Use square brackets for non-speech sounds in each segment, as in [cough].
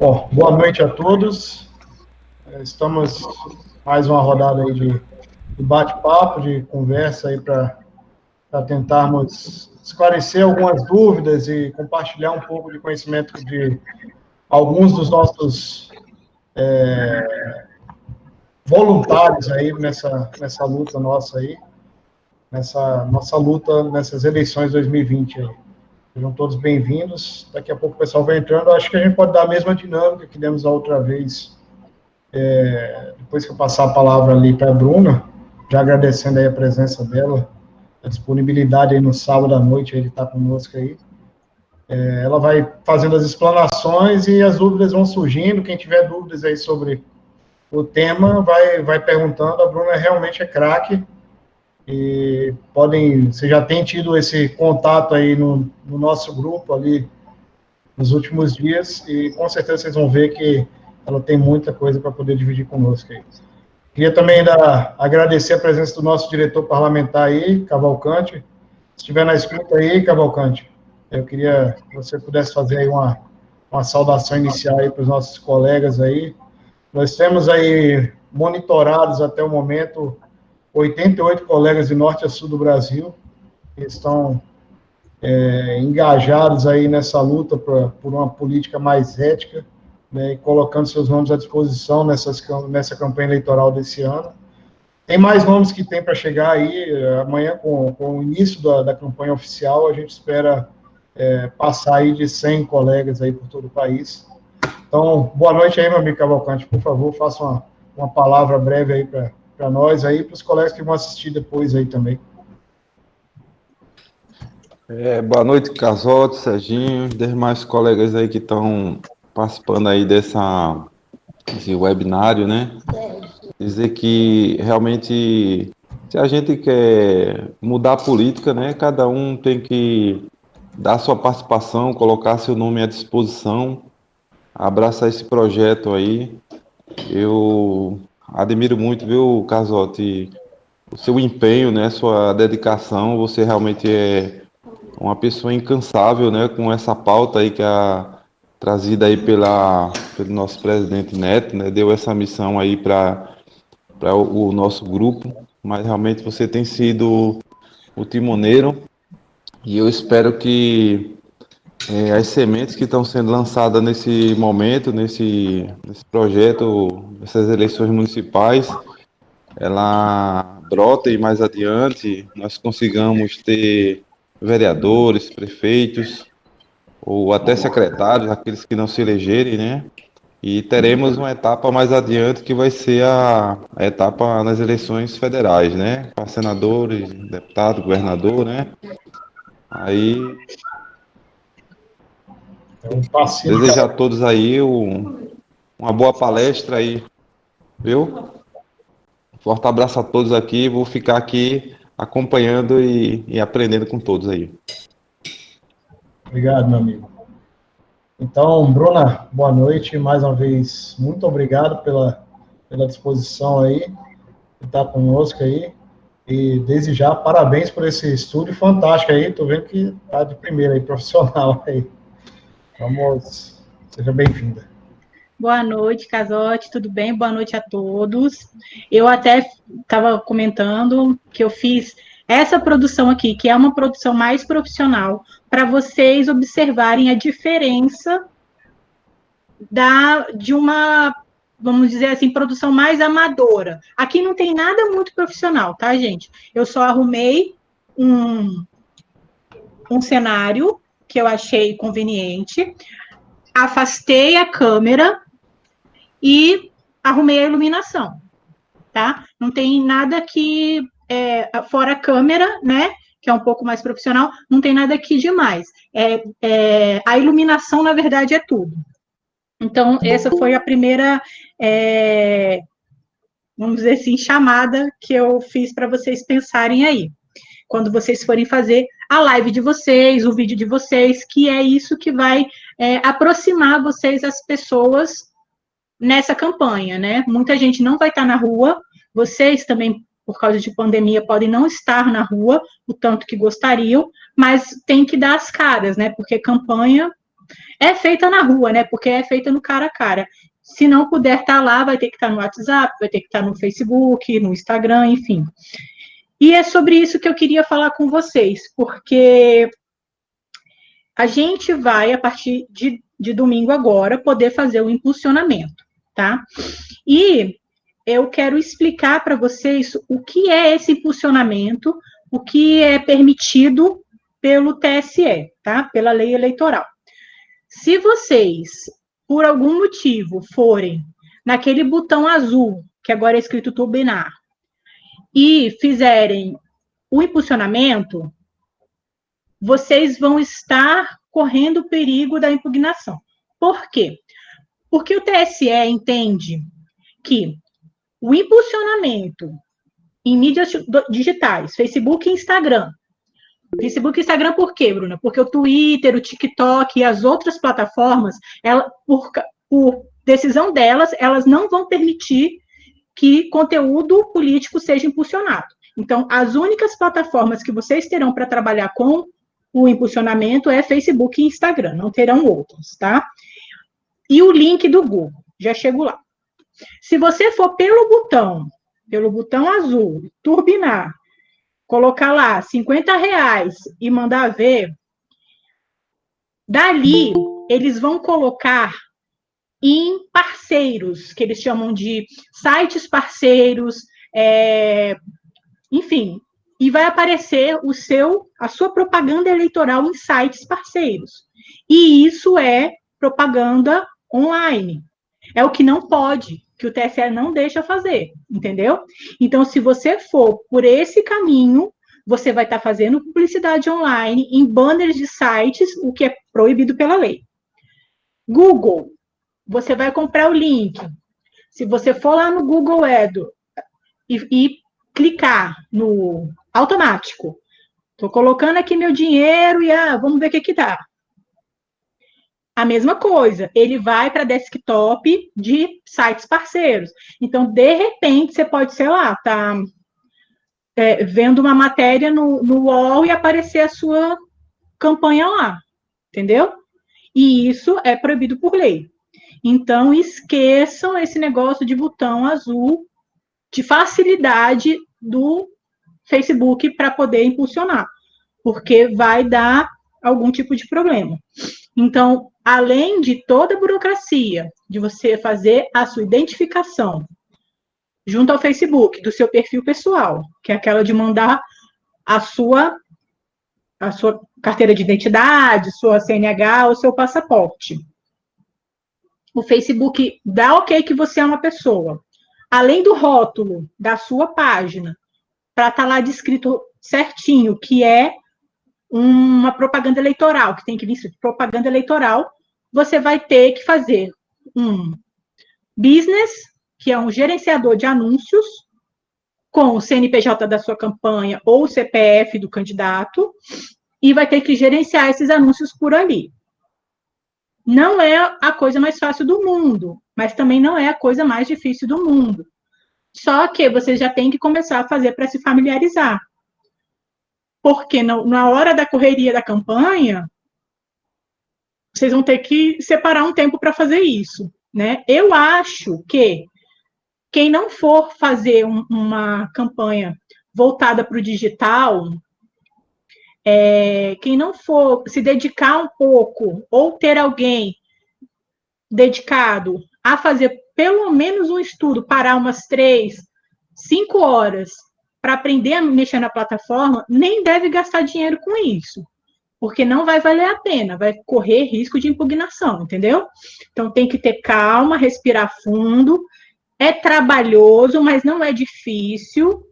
Bom, boa noite a todos. É, estamos mais uma rodada aí de, de bate-papo, de conversa aí para tentarmos esclarecer algumas dúvidas e compartilhar um pouco de conhecimento de alguns dos nossos é, voluntários aí nessa, nessa luta nossa aí, nessa nossa luta nessas eleições 2020 aí. Sejam todos bem-vindos. Daqui a pouco o pessoal vai entrando. Acho que a gente pode dar a mesma dinâmica que demos a outra vez. É, depois que eu passar a palavra ali para a Bruna, já agradecendo aí a presença dela, a disponibilidade aí no sábado à noite, ele está conosco aí. É, ela vai fazendo as explanações e as dúvidas vão surgindo. Quem tiver dúvidas aí sobre o tema, vai, vai perguntando. A Bruna realmente é craque e podem, você já tem tido esse contato aí no, no nosso grupo ali nos últimos dias e com certeza vocês vão ver que ela tem muita coisa para poder dividir conosco aí. Queria também dar, agradecer a presença do nosso diretor parlamentar aí, Cavalcante. Se estiver na escuta aí, Cavalcante, eu queria que você pudesse fazer aí uma, uma saudação inicial aí para os nossos colegas aí. Nós temos aí monitorados até o momento 88 colegas de norte a sul do Brasil que estão é, engajados aí nessa luta pra, por uma política mais ética, né, e colocando seus nomes à disposição nessas, nessa campanha eleitoral desse ano. Tem mais nomes que tem para chegar aí, amanhã com, com o início da, da campanha oficial, a gente espera é, passar aí de 100 colegas aí por todo o país. Então, boa noite aí, meu amigo Cavalcante, por favor, faça uma, uma palavra breve aí para para nós aí, para os colegas que vão assistir depois aí também. É, boa noite, Casote, Serginho, demais colegas aí que estão participando aí dessa, desse webinário, né? Dizer que realmente, se a gente quer mudar a política, né? Cada um tem que dar sua participação, colocar seu nome à disposição, abraçar esse projeto aí. Eu admiro muito, viu, Casotti, o seu empenho, né, sua dedicação, você realmente é uma pessoa incansável, né, com essa pauta aí que é trazida aí pela, pelo nosso presidente Neto, né, deu essa missão aí para o, o nosso grupo, mas realmente você tem sido o timoneiro e eu espero que é, as sementes que estão sendo lançadas nesse momento, nesse, nesse projeto, essas eleições municipais, ela brota e mais adiante nós consigamos ter vereadores, prefeitos, ou até secretários, aqueles que não se elegerem, né? E teremos uma etapa mais adiante que vai ser a, a etapa nas eleições federais, né? Para senadores, deputado, governador, né? Aí um Desejo a todos aí um, uma boa palestra aí, viu? Forte abraço a todos aqui, vou ficar aqui acompanhando e, e aprendendo com todos aí. Obrigado, meu amigo. Então, Bruna, boa noite. Mais uma vez, muito obrigado pela, pela disposição aí, de estar conosco aí. E desde já, parabéns por esse estúdio fantástico aí. Tô vendo que tá de primeira aí, profissional aí. Vamos, seja bem-vinda. Boa noite, Casote, tudo bem? Boa noite a todos. Eu até estava comentando que eu fiz essa produção aqui, que é uma produção mais profissional, para vocês observarem a diferença da de uma, vamos dizer assim, produção mais amadora. Aqui não tem nada muito profissional, tá, gente? Eu só arrumei um, um cenário que eu achei conveniente, afastei a câmera e arrumei a iluminação, tá? Não tem nada que, é, fora a câmera, né, que é um pouco mais profissional, não tem nada aqui demais. É, é, a iluminação, na verdade, é tudo. Então, essa foi a primeira, é, vamos dizer assim, chamada que eu fiz para vocês pensarem aí quando vocês forem fazer a live de vocês, o vídeo de vocês, que é isso que vai é, aproximar vocês as pessoas nessa campanha, né? Muita gente não vai estar na rua, vocês também, por causa de pandemia, podem não estar na rua o tanto que gostariam, mas tem que dar as caras, né? Porque campanha é feita na rua, né? Porque é feita no cara a cara. Se não puder estar tá lá, vai ter que estar tá no WhatsApp, vai ter que estar tá no Facebook, no Instagram, enfim. E é sobre isso que eu queria falar com vocês, porque a gente vai, a partir de, de domingo agora, poder fazer o impulsionamento, tá? E eu quero explicar para vocês o que é esse impulsionamento, o que é permitido pelo TSE, tá? Pela lei eleitoral. Se vocês, por algum motivo, forem naquele botão azul, que agora é escrito turbinar, e fizerem o impulsionamento, vocês vão estar correndo o perigo da impugnação. Por quê? Porque o TSE entende que o impulsionamento em mídias digitais, Facebook e Instagram. Facebook e Instagram por quê, Bruna? Porque o Twitter, o TikTok e as outras plataformas, ela, por, por decisão delas, elas não vão permitir que conteúdo político seja impulsionado. Então, as únicas plataformas que vocês terão para trabalhar com o impulsionamento é Facebook e Instagram, não terão outros, tá? E o link do Google, já chego lá. Se você for pelo botão, pelo botão azul, turbinar, colocar lá 50 reais e mandar ver, dali eles vão colocar em parceiros, que eles chamam de sites parceiros, é, enfim, e vai aparecer o seu, a sua propaganda eleitoral em sites parceiros. E isso é propaganda online. É o que não pode que o TSE não deixa fazer, entendeu? Então, se você for por esse caminho, você vai estar fazendo publicidade online em banners de sites, o que é proibido pela lei. Google, você vai comprar o link. Se você for lá no Google Edu e, e clicar no automático, estou colocando aqui meu dinheiro e ah, vamos ver o que que dá a mesma coisa, ele vai para desktop de sites parceiros. Então, de repente, você pode, sei lá, tá é, vendo uma matéria no, no UOL e aparecer a sua campanha lá, entendeu? E isso é proibido por lei. Então, esqueçam esse negócio de botão azul de facilidade do Facebook para poder impulsionar, porque vai dar algum tipo de problema. Então, além de toda a burocracia de você fazer a sua identificação junto ao Facebook do seu perfil pessoal, que é aquela de mandar a sua a sua carteira de identidade, sua CNH, o seu passaporte. O Facebook dá ok que você é uma pessoa. Além do rótulo da sua página, para estar tá lá descrito certinho que é uma propaganda eleitoral, que tem que vir propaganda eleitoral, você vai ter que fazer um business, que é um gerenciador de anúncios, com o CNPJ da sua campanha ou o CPF do candidato, e vai ter que gerenciar esses anúncios por ali. Não é a coisa mais fácil do mundo, mas também não é a coisa mais difícil do mundo. Só que você já tem que começar a fazer para se familiarizar porque na hora da correria da campanha, vocês vão ter que separar um tempo para fazer isso, né? Eu acho que quem não for fazer um, uma campanha voltada para o digital, é, quem não for se dedicar um pouco ou ter alguém dedicado a fazer pelo menos um estudo, parar umas três, cinco horas para aprender a mexer na plataforma, nem deve gastar dinheiro com isso, porque não vai valer a pena, vai correr risco de impugnação, entendeu? Então tem que ter calma, respirar fundo. É trabalhoso, mas não é difícil.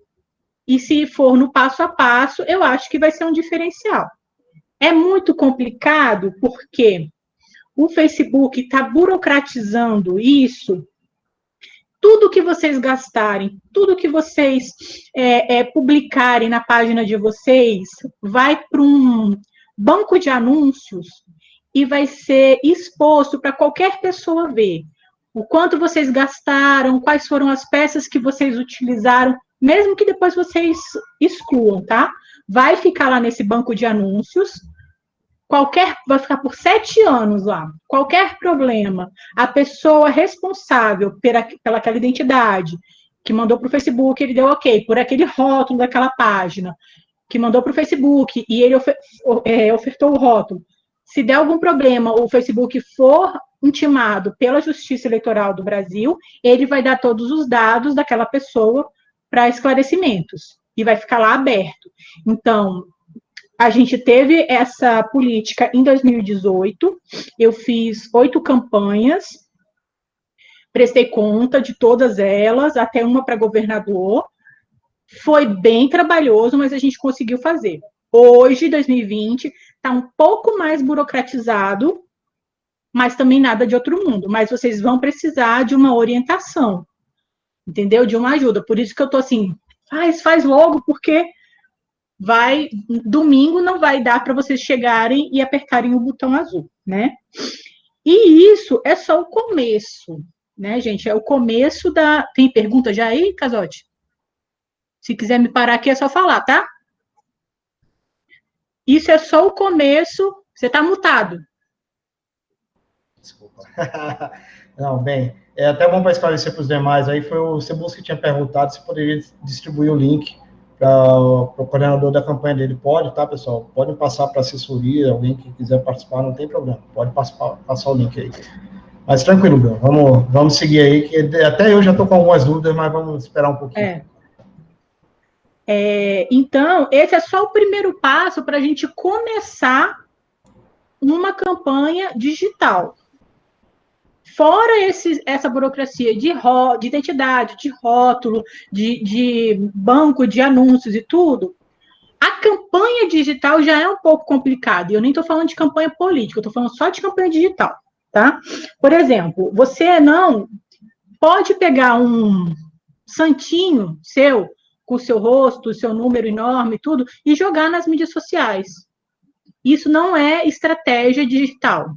E se for no passo a passo, eu acho que vai ser um diferencial. É muito complicado porque o Facebook está burocratizando isso tudo que vocês gastarem, tudo que vocês é, é, publicarem na página de vocês, vai para um banco de anúncios e vai ser exposto para qualquer pessoa ver. O quanto vocês gastaram, quais foram as peças que vocês utilizaram, mesmo que depois vocês excluam, tá? Vai ficar lá nesse banco de anúncios qualquer vai ficar por sete anos lá. Qualquer problema, a pessoa responsável pela, pela aquela identidade que mandou para o Facebook, ele deu ok, por aquele rótulo daquela página, que mandou para o Facebook e ele ofer, é, ofertou o rótulo. Se der algum problema, o Facebook for intimado pela Justiça Eleitoral do Brasil, ele vai dar todos os dados daquela pessoa para esclarecimentos e vai ficar lá aberto. Então, a gente teve essa política em 2018. Eu fiz oito campanhas, prestei conta de todas elas, até uma para governador. Foi bem trabalhoso, mas a gente conseguiu fazer. Hoje, 2020, está um pouco mais burocratizado, mas também nada de outro mundo. Mas vocês vão precisar de uma orientação, entendeu? De uma ajuda. Por isso que eu estou assim, faz, faz logo, porque vai domingo não vai dar para vocês chegarem e apertarem o botão azul, né? E isso é só o começo, né, gente? É o começo da. Tem pergunta já aí, Casote? Se quiser me parar aqui é só falar, tá? Isso é só o começo. Você está mutado. Desculpa. [laughs] Não, bem, é até bom para esclarecer para os demais. Aí foi o Cebus que tinha perguntado se poderia distribuir o link para o coordenador da campanha dele. Pode, tá, pessoal? Pode passar para assessoria, alguém que quiser participar, não tem problema. Pode passar, passar o link aí. Mas tranquilo, Bruno. Vamos, vamos seguir aí, que até eu já estou com algumas dúvidas, mas vamos esperar um pouquinho. É. É, então, esse é só o primeiro passo para a gente começar uma campanha digital. Fora esse, essa burocracia de, ro, de identidade, de rótulo, de, de banco de anúncios e tudo, a campanha digital já é um pouco complicada. E eu nem estou falando de campanha política, estou falando só de campanha digital, tá? Por exemplo, você não pode pegar um santinho seu, com o seu rosto, o seu número enorme, tudo, e jogar nas mídias sociais. Isso não é estratégia digital.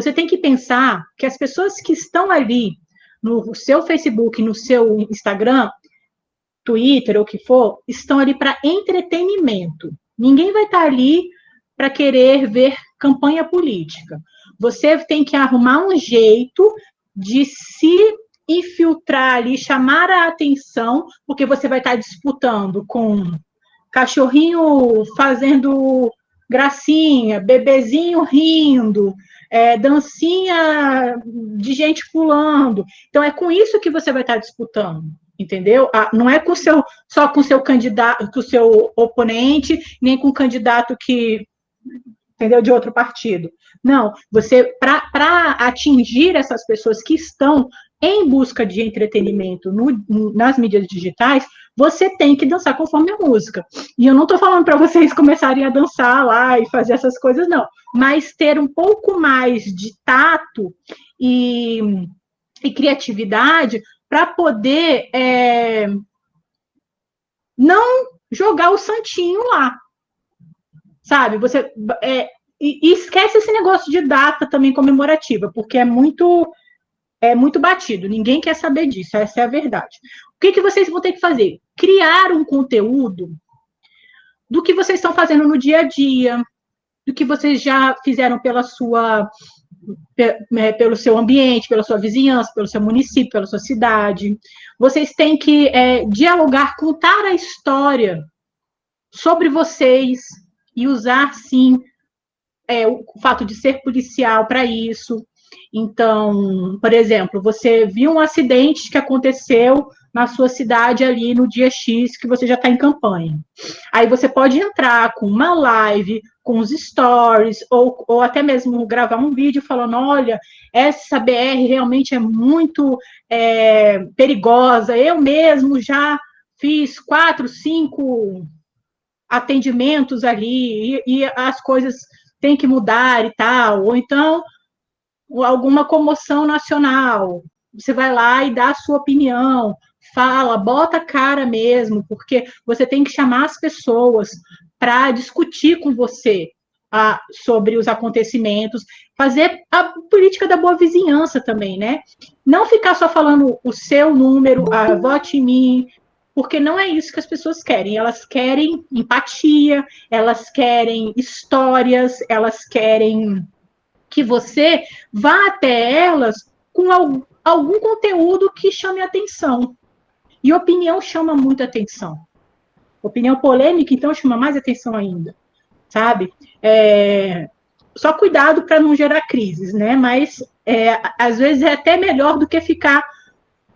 Você tem que pensar que as pessoas que estão ali no seu Facebook, no seu Instagram, Twitter ou o que for, estão ali para entretenimento. Ninguém vai estar tá ali para querer ver campanha política. Você tem que arrumar um jeito de se infiltrar ali, chamar a atenção, porque você vai estar tá disputando com cachorrinho fazendo gracinha, bebezinho rindo, é, dancinha de gente pulando. Então, é com isso que você vai estar disputando, entendeu? Ah, não é com seu, só com seu candidato, com o seu oponente, nem com o candidato que, entendeu, de outro partido. Não, você, para atingir essas pessoas que estão em busca de entretenimento no, nas mídias digitais, você tem que dançar conforme a música. E eu não estou falando para vocês [laughs] começarem a dançar lá e fazer essas coisas, não. Mas ter um pouco mais de tato e, e criatividade para poder é, não jogar o santinho lá. Sabe? Você. É, e, e esquece esse negócio de data também comemorativa, porque é muito é muito batido, ninguém quer saber disso, essa é a verdade. O que, que vocês vão ter que fazer? Criar um conteúdo do que vocês estão fazendo no dia a dia, do que vocês já fizeram pela sua, né, pelo seu ambiente, pela sua vizinhança, pelo seu município, pela sua cidade. Vocês têm que é, dialogar, contar a história sobre vocês e usar, sim, é, o fato de ser policial para isso, então, por exemplo, você viu um acidente que aconteceu na sua cidade ali no dia X que você já está em campanha. Aí você pode entrar com uma live, com os stories, ou, ou até mesmo gravar um vídeo falando: olha, essa BR realmente é muito é, perigosa. Eu mesmo já fiz quatro, cinco atendimentos ali e, e as coisas têm que mudar e tal. Ou então alguma comoção nacional. Você vai lá e dá a sua opinião, fala, bota a cara mesmo, porque você tem que chamar as pessoas para discutir com você ah, sobre os acontecimentos, fazer a política da boa vizinhança também, né? Não ficar só falando o seu número, a vote em mim, porque não é isso que as pessoas querem. Elas querem empatia, elas querem histórias, elas querem que você vá até elas com algum conteúdo que chame atenção. E opinião chama muita atenção. Opinião polêmica, então, chama mais atenção ainda, sabe? É, só cuidado para não gerar crises, né? Mas é, às vezes é até melhor do que ficar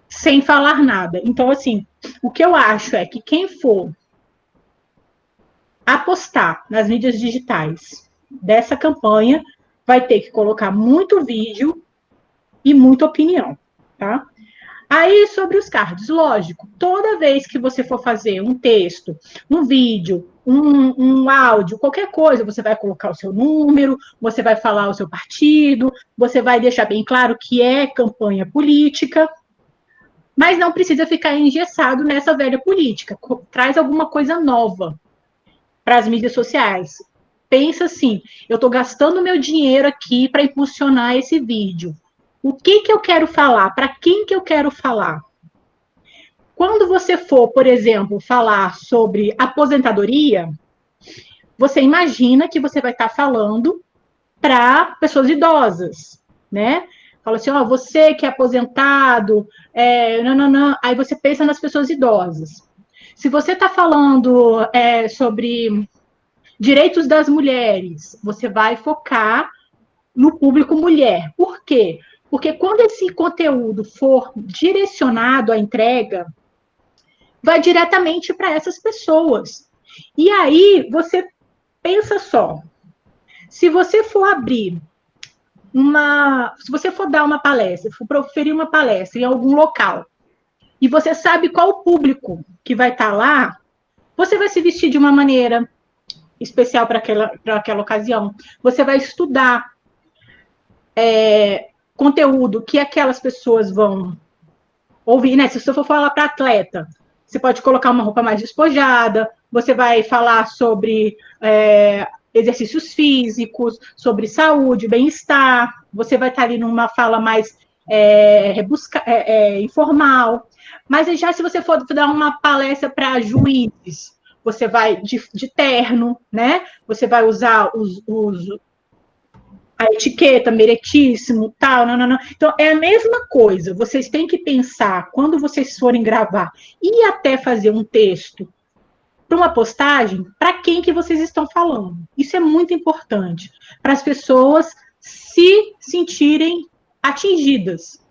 sem falar nada. Então, assim, o que eu acho é que quem for apostar nas mídias digitais dessa campanha vai ter que colocar muito vídeo e muita opinião, tá? Aí, sobre os cards, lógico, toda vez que você for fazer um texto, um vídeo, um, um, áudio, qualquer coisa, você vai colocar o seu número, você vai falar o seu partido, você vai deixar bem claro que é campanha política, mas não precisa ficar engessado nessa velha política. Traz alguma coisa nova para as mídias sociais. Pensa assim: eu estou gastando meu dinheiro aqui para impulsionar esse vídeo o que, que eu quero falar? Para quem que eu quero falar? Quando você for, por exemplo, falar sobre aposentadoria, você imagina que você vai estar tá falando para pessoas idosas, né? Fala assim, ó, você que é aposentado, é, não, não, não. Aí você pensa nas pessoas idosas. Se você está falando é, sobre direitos das mulheres, você vai focar no público mulher. Por quê? Porque quando esse conteúdo for direcionado à entrega, vai diretamente para essas pessoas. E aí você pensa só, se você for abrir uma, se você for dar uma palestra, for proferir uma palestra em algum local, e você sabe qual o público que vai estar tá lá, você vai se vestir de uma maneira especial para aquela, aquela ocasião. Você vai estudar é, conteúdo que aquelas pessoas vão ouvir, né? Se você for falar para atleta, você pode colocar uma roupa mais despojada, você vai falar sobre é, exercícios físicos, sobre saúde, bem-estar, você vai estar ali numa fala mais é, rebusca, é, é informal. Mas já se você for dar uma palestra para juízes, você vai de, de, terno, né? Você vai usar os, os, a etiqueta, meritíssimo, tal, não, não, não. Então, é a mesma coisa. Vocês têm que pensar, quando vocês forem gravar e até fazer um texto para uma postagem, para quem que vocês estão falando. Isso é muito importante, para as pessoas se sentirem atingidas.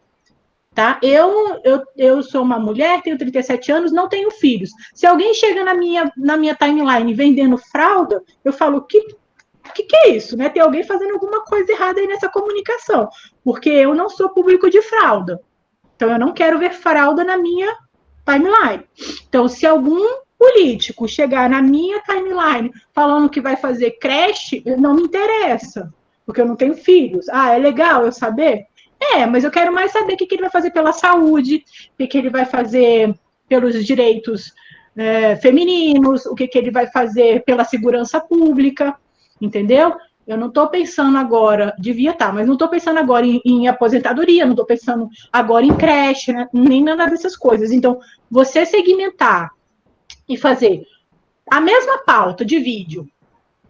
Tá? Eu, eu, eu sou uma mulher, tenho 37 anos, não tenho filhos. Se alguém chega na minha, na minha timeline vendendo fralda, eu falo, que que, que, é isso? Né? Tem alguém fazendo alguma coisa errada aí nessa comunicação, porque eu não sou público de fralda. Então, eu não quero ver fralda na minha timeline. Então, se algum político chegar na minha timeline falando que vai fazer creche, não me interessa, porque eu não tenho filhos. Ah, é legal eu saber? É, mas eu quero mais saber o que, que ele vai fazer pela saúde, o que, que ele vai fazer pelos direitos é, femininos, o que, que ele vai fazer pela segurança pública entendeu? Eu não estou pensando agora, devia estar, tá, mas não estou pensando agora em, em aposentadoria, não estou pensando agora em creche, né? nem nada dessas coisas. Então, você segmentar e fazer a mesma pauta de vídeo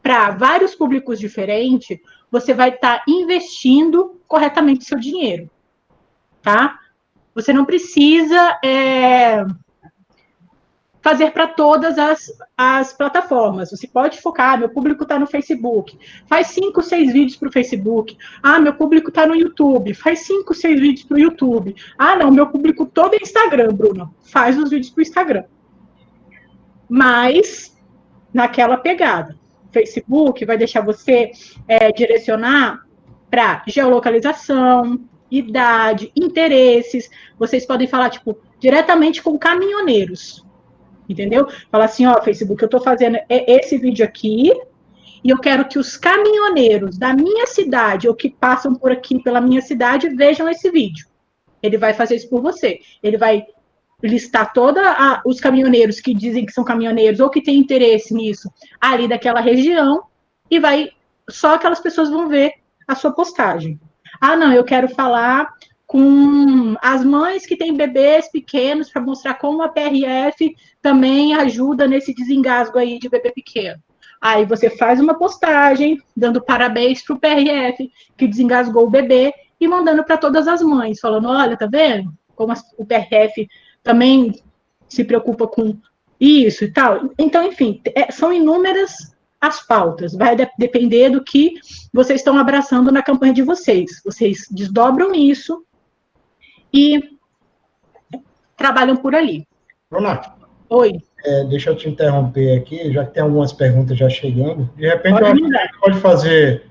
para vários públicos diferentes, você vai estar tá investindo corretamente seu dinheiro, tá? Você não precisa é, fazer para todas as, as plataformas. Você pode focar, meu público está no Facebook, faz cinco, seis vídeos para o Facebook. Ah, meu público está no YouTube, faz cinco, seis vídeos para o YouTube. Ah, não, meu público todo é Instagram, Bruno, faz os vídeos para o Instagram. Mas naquela pegada. Facebook vai deixar você é, direcionar para geolocalização, idade, interesses. Vocês podem falar, tipo, diretamente com caminhoneiros entendeu? Fala assim, ó, Facebook, eu estou fazendo esse vídeo aqui e eu quero que os caminhoneiros da minha cidade ou que passam por aqui pela minha cidade vejam esse vídeo. Ele vai fazer isso por você. Ele vai listar todos os caminhoneiros que dizem que são caminhoneiros ou que têm interesse nisso ali daquela região e vai só aquelas pessoas vão ver a sua postagem. Ah, não, eu quero falar com as mães que têm bebês pequenos para mostrar como a PRF também ajuda nesse desengasgo aí de bebê pequeno. Aí você faz uma postagem dando parabéns para o PRF que desengasgou o bebê e mandando para todas as mães, falando: olha, tá vendo? Como o PRF também se preocupa com isso e tal. Então, enfim, é, são inúmeras as pautas. Vai de depender do que vocês estão abraçando na campanha de vocês. Vocês desdobram isso e trabalham por ali. Bruna. Oi. É, deixa eu te interromper aqui, já que tem algumas perguntas já chegando. De repente, pode, pode fazer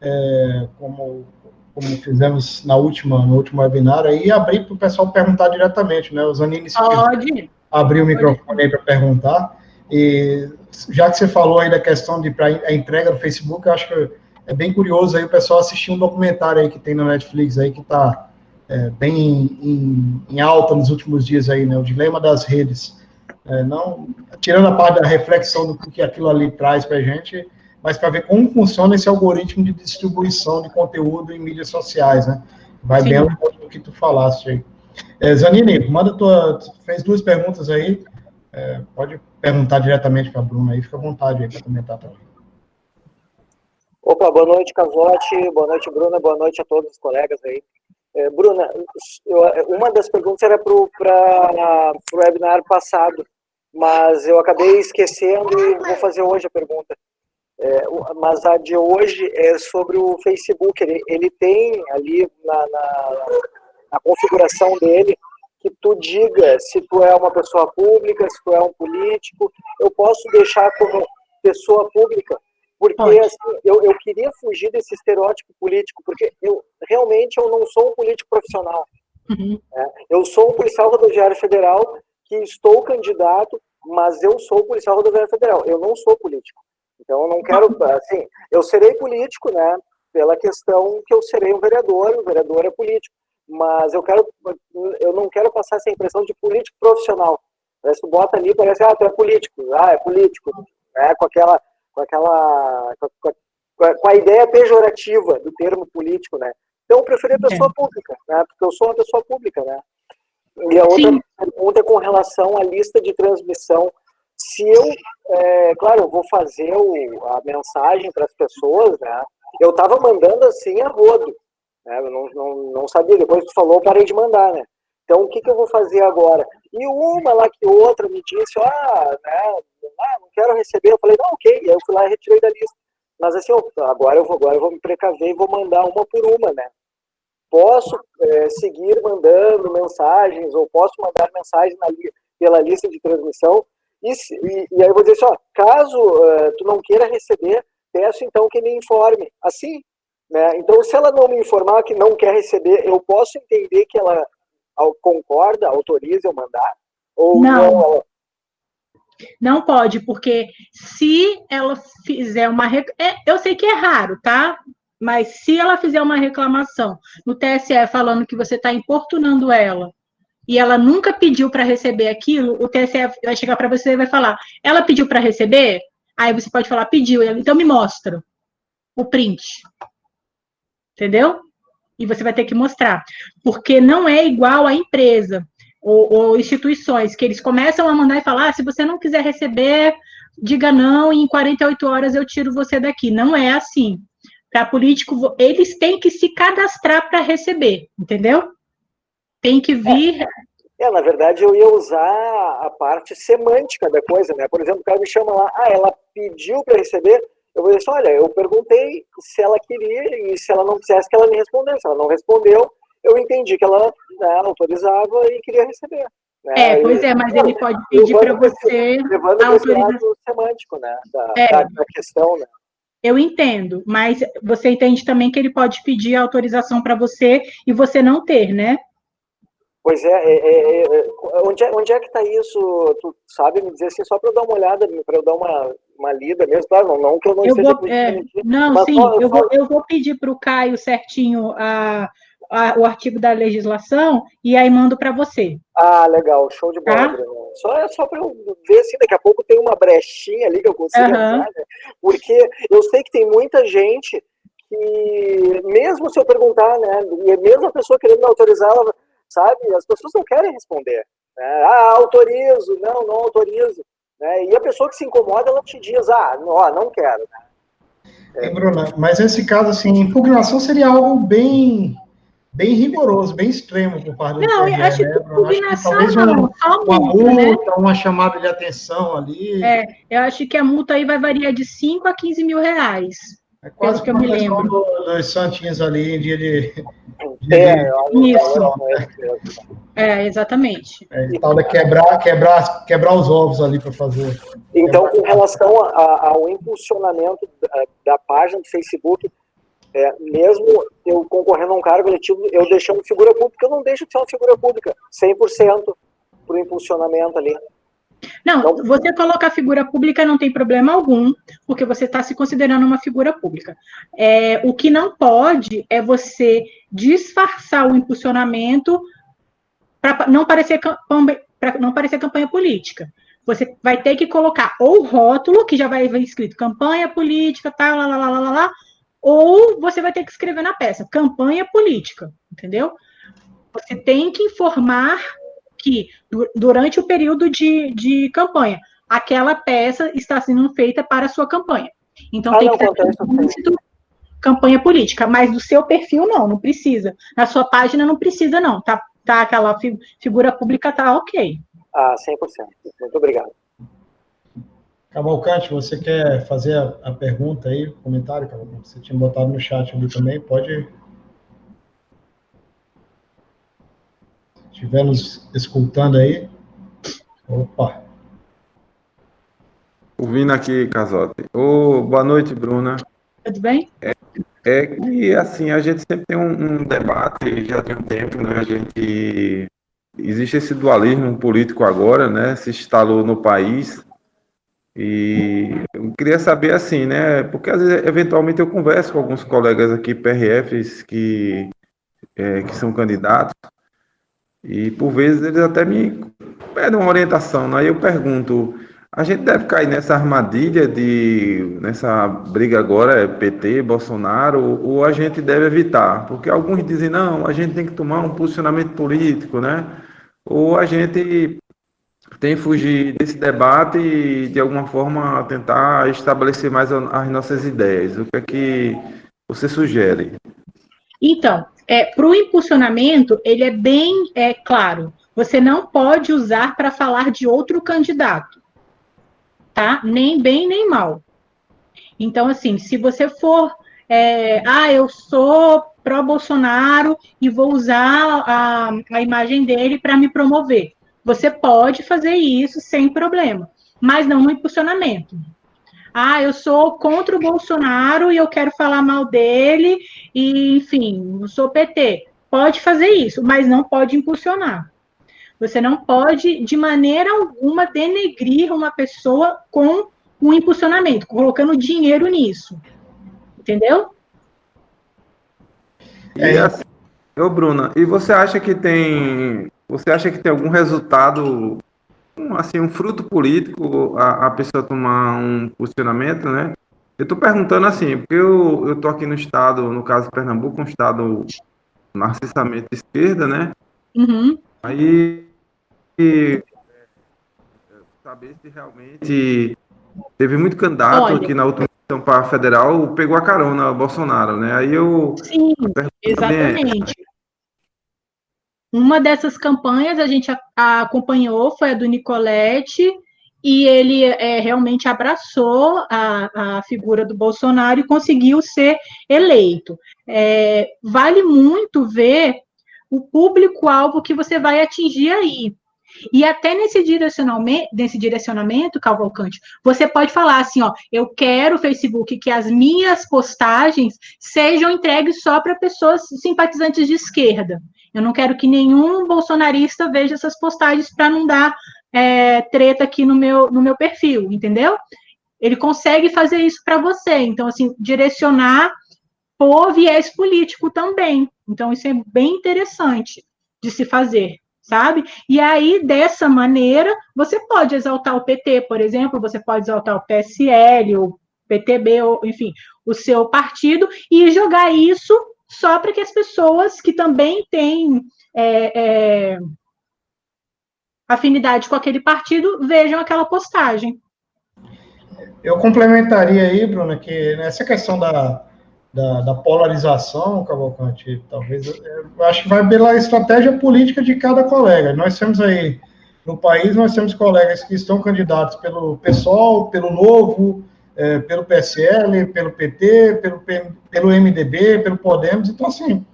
é, como, como fizemos na última, no último webinar, aí, e abrir para o pessoal perguntar diretamente, né? Os Anines pode. abrir o microfone aí para perguntar. E já que você falou aí da questão de pra, a entrega no Facebook, eu acho que é bem curioso aí o pessoal assistir um documentário aí que tem na Netflix aí que está é, bem em, em, alta nos últimos dias aí, né? O dilema das redes. É, não tirando a parte da reflexão do que aquilo ali traz para a gente, mas para ver como funciona esse algoritmo de distribuição de conteúdo em mídias sociais, né? Vai Sim. bem ao do que tu falaste aí. É, Zanini, manda tua, tu fez duas perguntas aí, é, pode perguntar diretamente para a Bruna aí, fica à vontade aí para comentar também. Opa, boa noite, Cavote, boa noite, Bruna, boa noite a todos os colegas aí. É, Bruna, eu, uma das perguntas era para o webinar passado, mas eu acabei esquecendo e vou fazer hoje a pergunta. É, mas a de hoje é sobre o Facebook. Ele, ele tem ali na, na, na, configuração dele que tu diga se tu é uma pessoa pública, se tu é um político. Eu posso deixar como pessoa pública, porque assim, eu, eu queria fugir desse estereótipo político, porque eu realmente eu não sou um político profissional. Uhum. É, eu sou um policial rodoviário federal que estou candidato, mas eu sou policial rodoviário federal. Eu não sou político. Então eu não quero, assim, eu serei político, né? Pela questão que eu serei um vereador, o vereador é político. Mas eu quero, eu não quero passar essa impressão de político profissional. Parece que bota ali, parece, ah, tu é político, ah, é político, né? Com aquela com aquela com a, com a, ideia pejorativa do termo político, né? Então eu preferi a pessoa é. pública, né? Porque eu sou uma pessoa pública, né? E a outra Sim. pergunta é com relação à lista de transmissão. Se eu, é, claro, eu vou fazer o, a mensagem para as pessoas, né? Eu estava mandando assim a rodo, né? Eu não, não, não sabia. Depois tu falou, parei de mandar, né? Então, o que, que eu vou fazer agora? E uma lá que outra me disse, ah, né, ah, não quero receber. Eu falei, não, ok. Aí eu fui lá e retirei da lista. Mas assim, agora eu vou, agora eu vou me precaver e vou mandar uma por uma, né? Posso é, seguir mandando mensagens ou posso mandar mensagens na, pela lista de transmissão e, e, e, aí eu vou dizer assim, ó, caso uh, tu não queira receber, peço então que me informe. Assim, né? Então, se ela não me informar que não quer receber, eu posso entender que ela concorda, autoriza eu mandar? Ou não? não não pode, porque se ela fizer uma. Rec... É, eu sei que é raro, tá? Mas se ela fizer uma reclamação no TSE falando que você está importunando ela e ela nunca pediu para receber aquilo, o TSE vai chegar para você e vai falar: ela pediu para receber? Aí você pode falar: pediu, então me mostra o print. Entendeu? E você vai ter que mostrar. Porque não é igual à empresa ou, ou, instituições que eles começam a mandar e falar: ah, se você não quiser receber, diga não, e em 48 horas eu tiro você daqui. Não é assim. Para político, eles têm que se cadastrar para receber, entendeu? Tem que vir. É, é, na verdade, eu ia usar a parte semântica da coisa, né? Por exemplo, o cara me chama lá, ah, ela pediu para receber. Eu vou dizer assim, olha, eu perguntei se ela queria e se ela não quisesse que ela me respondesse. Ela não respondeu, eu entendi que ela né, autorizava e queria receber. Né? É, pois é, mas ele pode pedir para você levando a autorização semântico, né, da, é. da, da questão, né? Eu entendo, mas você entende também que ele pode pedir autorização para você e você não ter, né? Pois é, é, é, é onde, é onde é que está isso? Tu sabe me dizer assim, só para eu dar uma olhada, para eu dar uma, uma lida mesmo, claro, não, não que eu não eu esteja... Vou, é, não, sim, só, eu, vou, eu vou pedir para o Caio certinho a a, o artigo da legislação e aí mando para você. Ah, legal, show de bola. Tá? Só, é só para eu ver assim, daqui a pouco tem uma brechinha ali que eu consigo uhum. entrar, né? Porque eu sei que tem muita gente que, mesmo se eu perguntar, né, e mesmo a pessoa querendo me autorizar, ela, sabe, as pessoas não querem responder. Né? Ah, autorizo, não, não autorizo. Né? E a pessoa que se incomoda, ela te diz, ah, não, não quero. Né? É. Bruna, mas nesse caso, assim, impugnação seria algo bem bem rigoroso, bem extremo por parte do Não, eu acho né? que impugnação talvez não, uma, só uma multa, né? uma chamada de atenção ali. É, eu acho que a multa aí vai variar de 5 a 15 mil reais. É quase Pelo que eu me lembro. do- dos santinhos ali em dia de. de É, Isso. olha, É, exatamente. é, tal da quebrar, quebrar, quebrar os ovos ali para fazer. Então, com relação a- a- ao impulsionamento da, da página do Facebook, é, mesmo eu concorrendo a um cargo eletivo, eu deixando figura pública, eu não deixo de ser uma figura pública, 100% para o impulsionamento ali. Não, Não. você colocar a figura pública não tem problema algum, porque você está se considerando uma figura pública. É, o que não pode é você disfarçar o impulsionamento para não parecer para não parecer campanha política. Você vai ter que colocar ou rótulo, que já vai vir escrito campanha política, tal, lá, lá, lá, lá, lá, ou você vai ter que escrever na peça campanha política, entendeu? Você tem que informar que du- durante o período de, de campanha, aquela peça está sendo feita para a sua campanha. Então Ah, tem não, que estar campanha política, mas do seu perfil não, não precisa. Na sua página não precisa não, tá, tá aquela fi- figura pública tá ok. Ah, 100%. Muito obrigado. Cavalcante, você quer fazer a, a pergunta aí, o comentário, Cavalcante? Você tinha botado no chat ali também, pode. Estiver nos escutando aí. Opa. Ouvindo aqui, Casote. Ô, boa noite, Bruna. Tudo bem? É que, assim, a gente sempre tem um, um debate, já tem um tempo, né? A gente. Existe esse dualismo político agora, né? Se instalou no país. E eu queria saber, assim, né? Porque, às vezes, eventualmente, eu converso com alguns colegas aqui, PRFs, que, é, que são candidatos, e, por vezes, eles até me pedem uma orientação, né? Aí eu pergunto. A gente deve cair nessa armadilha de nessa briga agora é PT, Bolsonaro, ou a gente deve evitar? Porque alguns dizem não, a gente tem que tomar um posicionamento político, né? Ou a gente tem que fugir desse debate e de alguma forma tentar estabelecer mais as nossas ideias. O que é que você sugere? Então, é, para o impulsionamento, ele é bem é, claro. Você não pode usar para falar de outro candidato, tá? Nem bem nem mal. Então, assim, se você for, é, ah, eu sou pró-Bolsonaro e vou usar a, a imagem dele para me promover, você pode fazer isso sem problema, mas não no impulsionamento. Ah, eu sou contra o Bolsonaro e eu quero falar mal dele, e, enfim, eu sou PT. Pode fazer isso, mas não pode impulsionar. Você não pode, de maneira alguma, denegrir uma pessoa com um impulsionamento, colocando dinheiro nisso. Entendeu? E assim, ô Bruna, e você acha que tem, você acha que tem algum resultado, um, assim, um fruto político a, a pessoa tomar um posicionamento, né? Eu tô perguntando assim, porque eu, eu tô aqui no estado, no caso Pernambuco, um estado maciçamente de esquerda, né? Uhum. Aí e, é, saber se realmente teve muito candidato Olha. aqui na última eleição para federal pegou a carona Bolsonaro, né? Aí eu Sim, exatamente. Uma dessas campanhas a gente a- a acompanhou foi a do Nicolete, e ele é, realmente abraçou a, a figura do Bolsonaro e conseguiu ser eleito. É, vale muito ver o público-alvo que você vai atingir aí. E até nesse direcionamento, nesse direcionamento, Cavalcante, você pode falar assim, ó, eu quero, Facebook, que as minhas postagens sejam entregues só para pessoas simpatizantes de esquerda. Eu não quero que nenhum bolsonarista veja essas postagens para não dar é, treta aqui no meu, no meu perfil, entendeu? Ele consegue fazer isso para você. Então, assim, direcionar por viés político também. Então, isso é bem interessante de se fazer, sabe? E aí, dessa maneira, você pode exaltar o PT, por exemplo, você pode exaltar o PSL, o PTB, ou, enfim, o seu partido, e jogar isso só para que as pessoas que também têm é, é, afinidade com aquele partido vejam aquela postagem. Eu complementaria aí, Bruna, que nessa questão da, da, da polarização, Cavalcante, talvez, eu acho que vai pela estratégia política de cada colega. Nós temos aí, no país, nós temos colegas que estão candidatos pelo PSOL, pelo Novo, é, pelo PSL, pelo PT, pelo, pelo MDB, pelo Podemos, então, assim,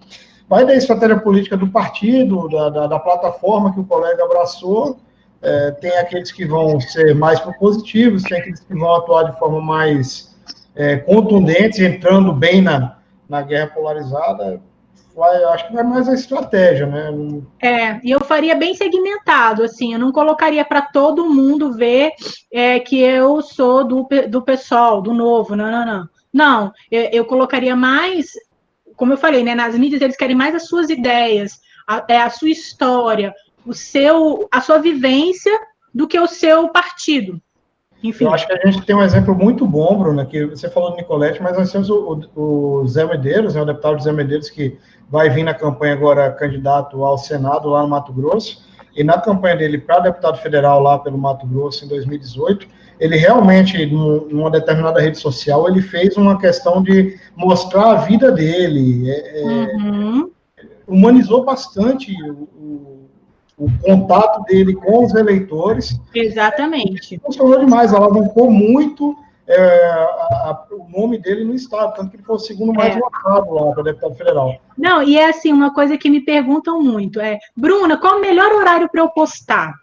vai da estratégia política do partido, da, da, da plataforma que o colega abraçou, é, tem aqueles que vão ser mais propositivos, tem aqueles que vão atuar de forma mais é, contundente, entrando bem na, na guerra polarizada. Vai, acho que vai mais a estratégia, né? É, e eu faria bem segmentado, assim, eu não colocaria para todo mundo ver é, que eu sou do, do pessoal, do novo, não, não, não. Não, eu, eu colocaria mais como eu falei, né, nas mídias eles querem mais as suas ideias, a, é a sua história, o seu, a sua vivência do que o seu partido. Enfim. Eu acho que a gente tem um exemplo muito bom, Bruna, que você falou do Nicolete, mas nós temos o, o, o Zé Medeiros, né, o deputado Zé Medeiros, que vai vir na campanha agora candidato ao Senado lá no Mato Grosso, e na campanha dele para deputado federal lá pelo Mato Grosso em 2018, ele realmente, numa determinada rede social, ele fez uma questão de mostrar a vida dele, é, é uhum. humanizou bastante o, o, contato dele com os eleitores. Exatamente. Funcionou demais, alavancou muito é, a, a, o nome dele no estado, tanto que ele foi o segundo mais é. votado lá para deputado federal. Não, e é assim, uma coisa que me perguntam muito é, Bruna, qual o melhor horário para eu postar?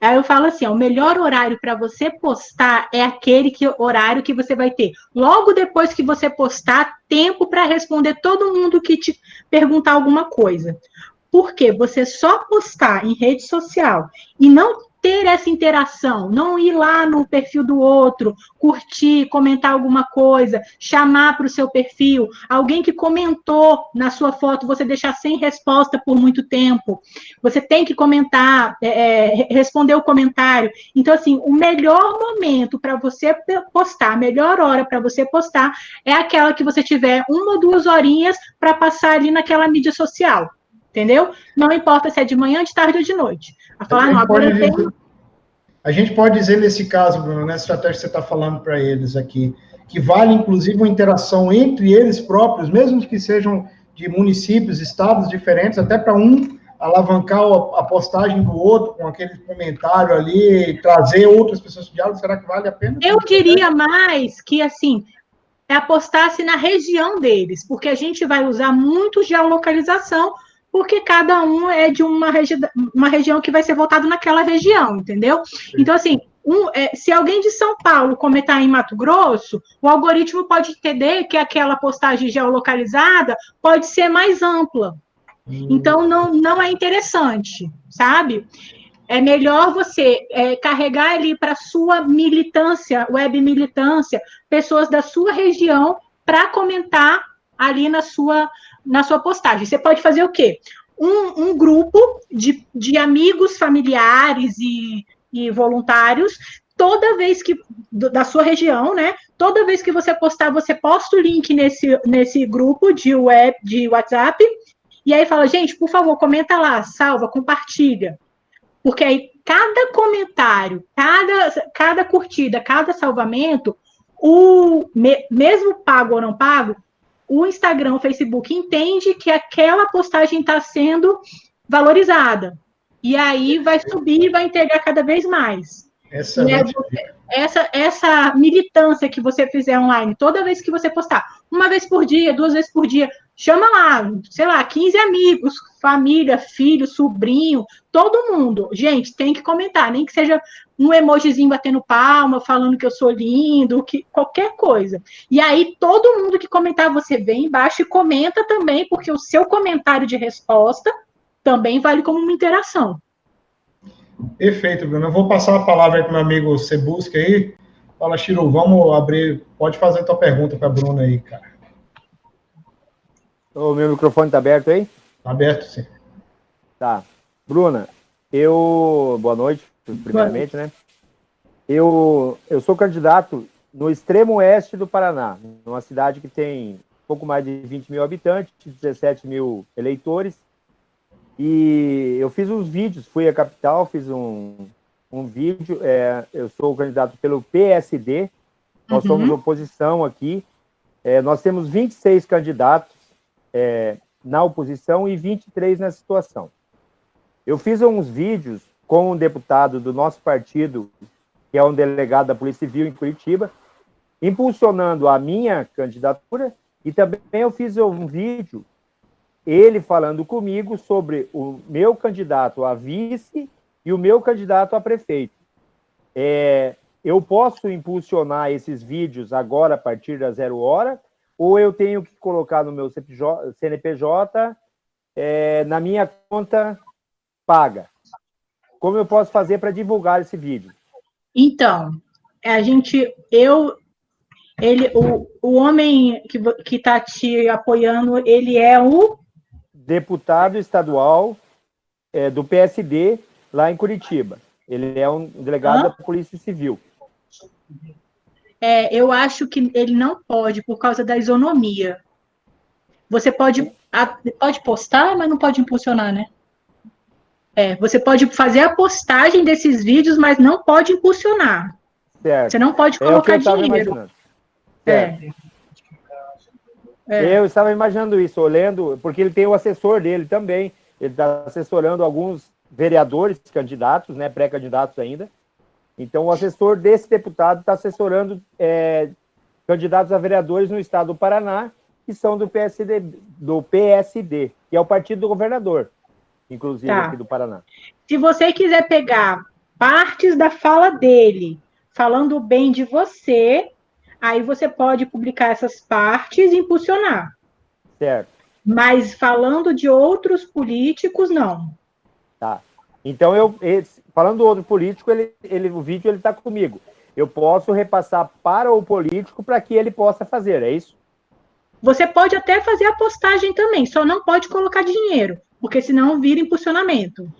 Aí eu falo assim: ó, o melhor horário para você postar é aquele que, horário que você vai ter. Logo depois que você postar, tempo para responder todo mundo que te perguntar alguma coisa. Porque você só postar em rede social e não ter essa interação, não ir lá no perfil do outro, curtir, comentar alguma coisa, chamar para o seu perfil, alguém que comentou na sua foto, você deixar sem resposta por muito tempo, você tem que comentar, é, é responder o comentário. Então, assim, o melhor momento para você postar, a melhor hora para você postar é aquela que você tiver uma ou duas horinhas para passar ali naquela mídia social entendeu? Não importa se é de manhã, de tarde ou de noite. A falar, não, agora eu tenho... A gente pode dizer nesse caso, Bruno, nessa estratégia que você está falando para eles aqui, que vale inclusive uma interação entre eles próprios, mesmo que sejam de municípios, estados diferentes, até para um alavancar a postagem do outro com aquele comentário ali, trazer outras pessoas de diálogo, será que vale a pena? Eu diria mais que, assim, é apostasse na região deles, porque a gente vai usar muito geolocalização porque cada um é de uma, regi uma região que vai ser votado naquela região, entendeu? Então, assim, um, é, se alguém de São Paulo comentar em Mato Grosso, o algoritmo pode entender que aquela postagem geolocalizada pode ser mais ampla. Hum. Então, não, não é interessante, sabe? É melhor você é, carregar ali para sua militância, web militância, pessoas da sua região para comentar ali na sua na sua postagem. Você pode fazer o quê? Um, um grupo de, de amigos, familiares e, e voluntários toda vez que da sua região, né? Toda vez que você postar, você posta o link nesse, nesse grupo de web de WhatsApp e aí fala, gente, por favor, comenta lá, salva, compartilha. Porque aí cada comentário, cada, cada curtida, cada salvamento, o mesmo pago ou não pago, o Instagram, o Facebook entende que aquela postagem está sendo valorizada. E aí vai subir, vai entregar cada vez mais. Essa, essa, essa militância que você fizer online, toda vez que você postar, uma vez por dia, duas vezes por dia, chama lá, sei lá, 15 amigos, família, filho, sobrinho, todo mundo. Gente, tem que comentar, nem que seja um emojizinho batendo palma, falando que eu sou lindo, que qualquer coisa. E aí todo mundo que comentar, você vem embaixo e comenta também, porque o seu comentário de resposta também vale como uma interação. Perfeito, Bruno. Eu vou passar a palavra para o meu amigo Sebusca aí. Fala, Chiru, vamos abrir. Pode fazer tua pergunta para a Bruna aí, cara. O meu microfone está aberto aí? Está aberto, sim. Tá. Bruna, eu. Boa noite, primeiramente, Boa noite. né? Eu, eu sou candidato no extremo oeste do Paraná, numa cidade que tem pouco mais de 20 mil habitantes, 17 mil eleitores. E eu fiz uns vídeos, fui à capital, fiz um, um vídeo. É, eu sou candidato pelo PSD, nós uhum. somos oposição aqui. É, nós temos 26 candidatos é, na oposição e 23 na situação. Eu fiz uns vídeos com um deputado do nosso partido, que é um delegado da Polícia Civil em Curitiba, impulsionando a minha candidatura, e também eu fiz um vídeo, ele falando comigo sobre o meu candidato a vice e o meu candidato a prefeito. É, eu posso impulsionar esses vídeos agora a partir da zero hora, ou eu tenho que colocar no meu CNPJ, é, na minha conta paga? Como eu posso fazer para divulgar esse vídeo? Então, a gente, eu, ele, o, o homem que está te apoiando, ele é o deputado estadual é, do PSD lá em Curitiba. Ele é um delegado Hã? da Polícia Civil. É, eu acho que ele não pode por causa da isonomia. Você pode, pode postar, mas não pode impulsionar, né? É, você pode fazer a postagem desses vídeos, mas não pode impulsionar. Certo. Você não pode colocar é dinheiro. É. é. Eu estava imaginando isso, olhando, porque ele tem o assessor dele também. Ele está assessorando alguns vereadores, candidatos, né, pré-candidatos ainda. Então, o assessor desse deputado está assessorando é, candidatos a vereadores no estado do Paraná, que são do PSD, do PSD, que é o partido do governador inclusive tá. aqui do Paraná. Se você quiser pegar partes da fala dele, falando bem de você, aí você pode publicar essas partes e impulsionar. Certo. Mas falando de outros políticos, não. Tá. Então, eu, falando do outro político, ele, ele, o vídeo ele está comigo. Eu posso repassar para o político para que ele possa fazer, é isso? Você pode até fazer a postagem também, só não pode colocar dinheiro porque senão vira impulsionamento.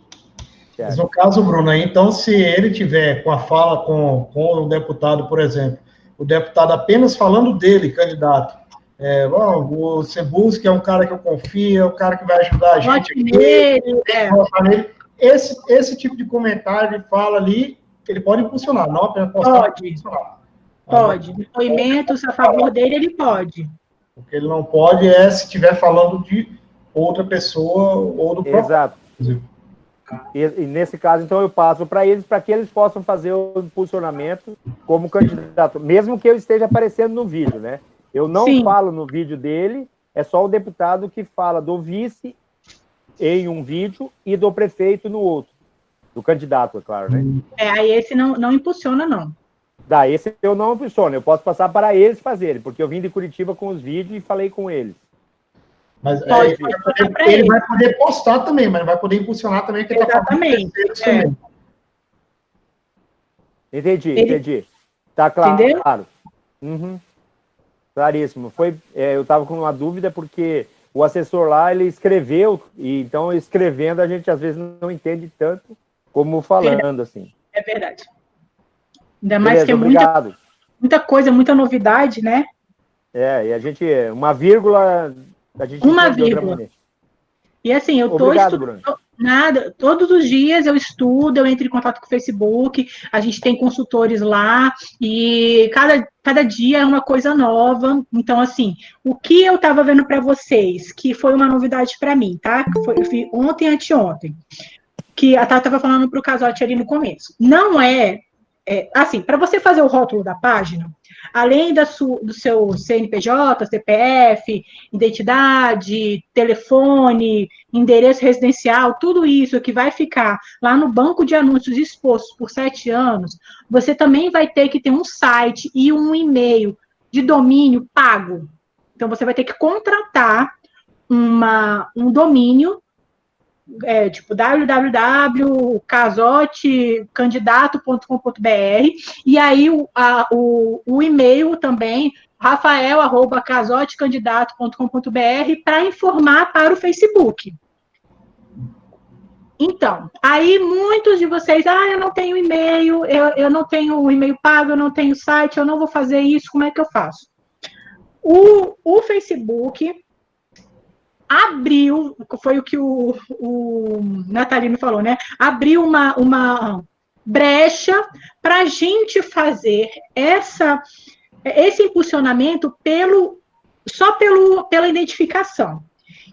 Mas no caso, Bruno, então se ele tiver com a fala com, com o deputado, por exemplo, o deputado apenas falando dele, candidato, é, bom, o Cebus, que é um cara que eu confio, é o cara que vai ajudar a gente aqui, nele, é. Esse, esse tipo de comentário ele fala ali, ele pode impulsionar, não apenas postar, pode. impulsionar. Pode. Depoimentos a favor dele, ele pode. O que ele não pode é se estiver falando de outra pessoa ou do próprio. Exato. E, e, nesse caso, então, eu passo para eles para que eles possam fazer o impulsionamento como candidato, mesmo que eu esteja aparecendo no vídeo, né? Eu não Sim. falo no vídeo dele, é só o deputado que fala do vice em um vídeo e do prefeito no outro. Do candidato, é claro, né? É, aí esse não, não impulsiona, não. Dá, esse eu não impulsiono, eu posso passar para eles fazerem, porque eu vim de Curitiba com os vídeos e falei com eles. Mas é, ele, vai poder, ele, vai poder, postar também, mas vai poder impulsionar também. Que Exatamente. Tá é. Entendi, ele... entendi. Tá claro. Entendeu? claro. Uhum. Claríssimo. Foi, é, eu estava com uma dúvida porque o assessor lá ele escreveu e então escrevendo a gente às vezes não entende tanto como falando verdade. assim. É verdade. Ainda mais Beleza, que é muita, muita coisa, muita novidade, né? É, e a gente uma vírgula uma vírgula. E assim, eu estou estudando. Nada, todos os dias eu estudo, eu entro em contato com o Facebook, a gente tem consultores lá, e cada, cada dia é uma coisa nova. Então, assim, o que eu estava vendo para vocês, que foi uma novidade para mim, tá? Foi, eu vi ontem, anteontem, que a Tata estava falando para o Casote ali no começo. Não é, é assim, para você fazer o rótulo da página, além da su, do seu CNPJ, CPF, identidade, telefone, endereço residencial, tudo isso que vai ficar lá no banco de anúncios exposto por sete anos, você também vai ter que ter um site e um e-mail de domínio pago. Então, você vai ter que contratar uma, um domínio é, tipo www.casotecandidato.com.br e aí a, o, o e-mail também rafael@casotecandidato.com.br para informar para o Facebook. Então, aí muitos de vocês, ah, eu não tenho e-mail, eu, eu não tenho e-mail pago, eu não tenho site, eu não vou fazer isso, como é que eu faço? O, o Facebook abriu, foi o que o, o Natalino falou, né? Abriu uma, uma brecha para a gente fazer essa, esse impulsionamento pelo, só pelo, pela identificação.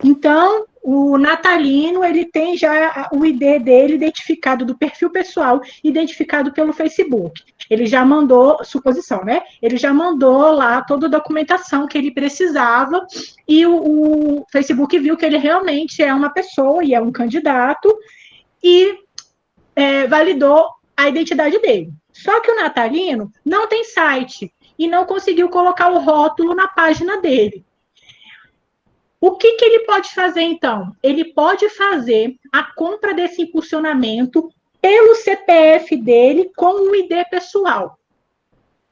Então, o natalino, ele tem já o ID dele identificado do perfil pessoal, identificado pelo Facebook. Ele já mandou, suposição, né? Ele já mandou lá toda a documentação que ele precisava e o, o Facebook viu que ele realmente é uma pessoa e é um candidato e é, validou a identidade dele. Só que o natalino não tem site e não conseguiu colocar o rótulo na página dele. O que, que ele pode fazer, então? Ele pode fazer a compra desse impulsionamento pelo CPF dele com o ID pessoal.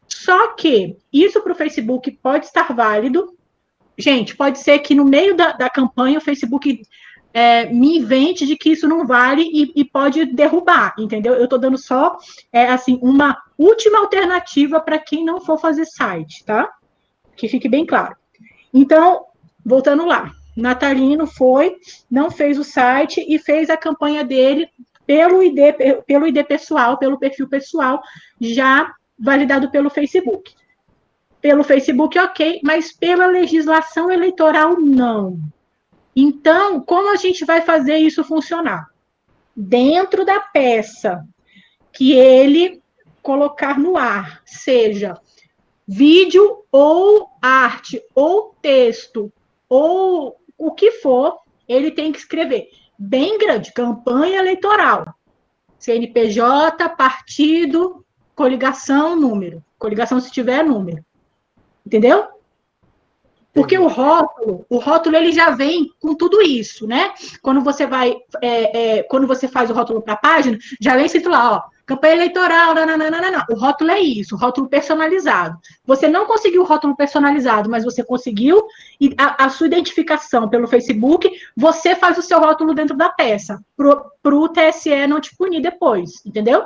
Só que isso para o Facebook pode estar válido. Gente, pode ser que no meio da, da campanha o Facebook é, me invente de que isso não vale e, e pode derrubar, entendeu? Eu estou dando só é, assim uma última alternativa para quem não for fazer site, tá? Que fique bem claro. Então, voltando lá, Natalino foi, não fez o site e fez a campanha dele pelo ID, pelo ID pessoal, pelo perfil pessoal, já validado pelo Facebook. Pelo Facebook, ok, mas pela legislação eleitoral, não. Então, como a gente vai fazer isso funcionar? Dentro da peça que ele colocar no ar, seja vídeo ou arte ou texto ou o que for, ele tem que escrever bem grande, campanha eleitoral. CNPJ, partido, coligação, número. Coligação se tiver número. Entendeu? Porque o rótulo, o rótulo ele já vem com tudo isso, né? Quando você vai, é, é, quando você faz o rótulo para a página, já vem escrito lá, ó, campanha eleitoral, não. O rótulo é isso, o rótulo personalizado. Você não conseguiu o rótulo personalizado, mas você conseguiu a, a sua identificação pelo Facebook, você faz o seu rótulo dentro da peça, para o TSE não te punir depois, entendeu?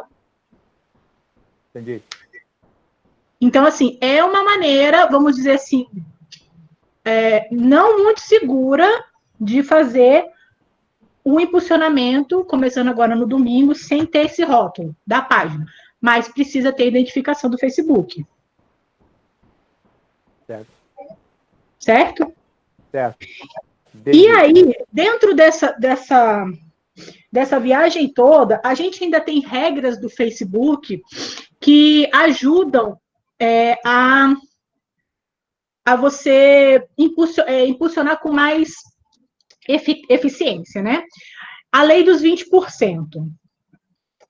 Entendi. Então, assim, é uma maneira, vamos dizer assim, é, não muito segura de fazer o impulsionamento, começando agora no domingo, sem ter esse rótulo da página, mas precisa ter identificação do Facebook. Certo. Certo? Certo. E aí, dentro dessa, dessa, dessa viagem toda, a gente ainda tem regras do Facebook que ajudam é, a a você é, impulsionar com mais eficiência, né? A lei dos 20%. O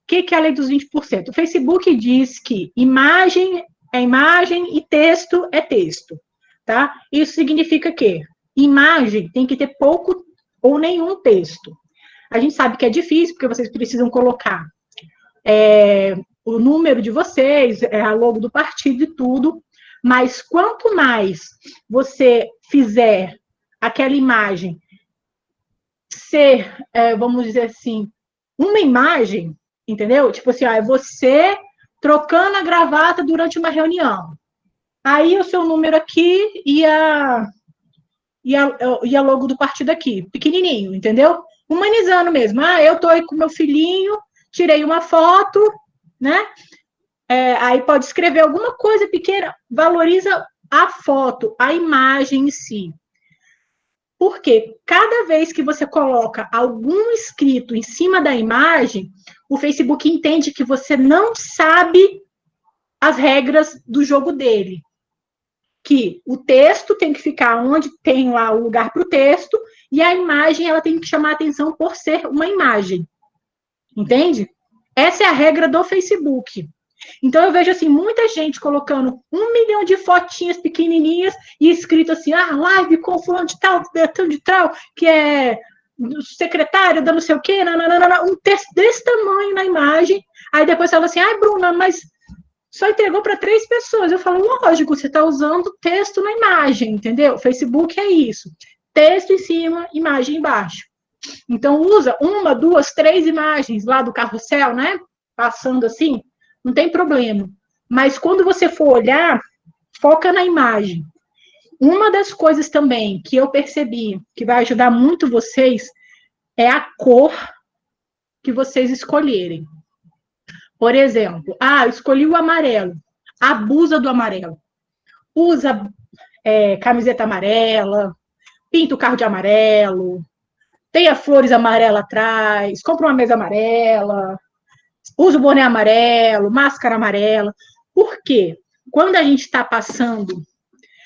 que, é a lei dos 20%? O Facebook diz que imagem é imagem e texto é texto, tá? Isso significa que imagem tem que ter pouco ou nenhum texto. A gente sabe que é difícil, porque vocês precisam colocar é, o número de vocês, é, a logo do partido e tudo, mas quanto mais você fizer aquela imagem ser, é, vamos dizer assim, uma imagem, entendeu? Tipo assim, ó, é você trocando a gravata durante uma reunião. Aí o seu número aqui e a, e a, e a logo do partido aqui, pequenininho, entendeu? Humanizando mesmo. Ah, eu tô aí com meu filhinho, tirei uma foto, né? É, aí pode escrever alguma coisa pequena, valoriza a foto, a imagem em si. Porque cada vez que você coloca algum escrito em cima da imagem, o Facebook entende que você não sabe as regras do jogo dele. Que o texto tem que ficar onde tem lá o lugar para o texto, e a imagem ela tem que chamar atenção por ser uma imagem. Entende? Essa é a regra do Facebook. Então eu vejo assim muita gente colocando um milhão de fotinhas pequenininhas e escrito assim, ah, live com fulano de tal, Betão de tal, que é secretário da não sei o quê, nananana, um texto desse tamanho na imagem. Aí depois fala assim, ai, Bruna, mas só entregou para três pessoas. Eu falo, lógico, você está usando texto na imagem, entendeu? Facebook é isso. Texto em cima, imagem embaixo. Então, usa uma, duas, três imagens lá do carrossel, né? Passando assim, não tem problema. Mas quando você for olhar, foca na imagem. Uma das coisas também que eu percebi que vai ajudar muito vocês é a cor que vocês escolherem. Por exemplo, ah, escolhi o amarelo. Abusa do amarelo. Usa é, camiseta amarela, pinta o carro de amarelo, tenha flores amarelas atrás, compra uma mesa amarela, usa o boné amarelo, máscara amarela. Por quê? Quando a gente está passando,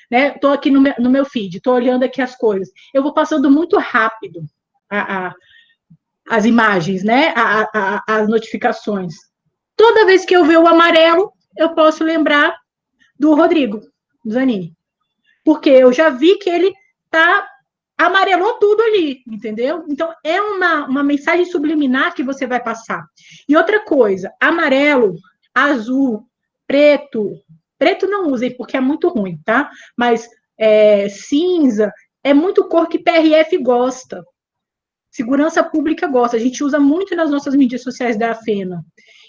né? Estou aqui no meu, no meu feed, estou olhando aqui as coisas. Eu vou passando muito rápido a, a, as imagens, né? A, as notificações. Toda vez que eu ver o amarelo, eu posso lembrar do Rodrigo Zanini. Porque eu já vi que ele tá amarelou tudo ali, entendeu? Então, é uma, uma mensagem subliminar que você vai passar. E outra coisa, amarelo, azul, preto, preto não usem, porque é muito ruim, tá? Mas é, cinza, é muito cor que PRF gosta. Segurança Pública gosta. A gente usa muito nas nossas mídias sociais da FENA.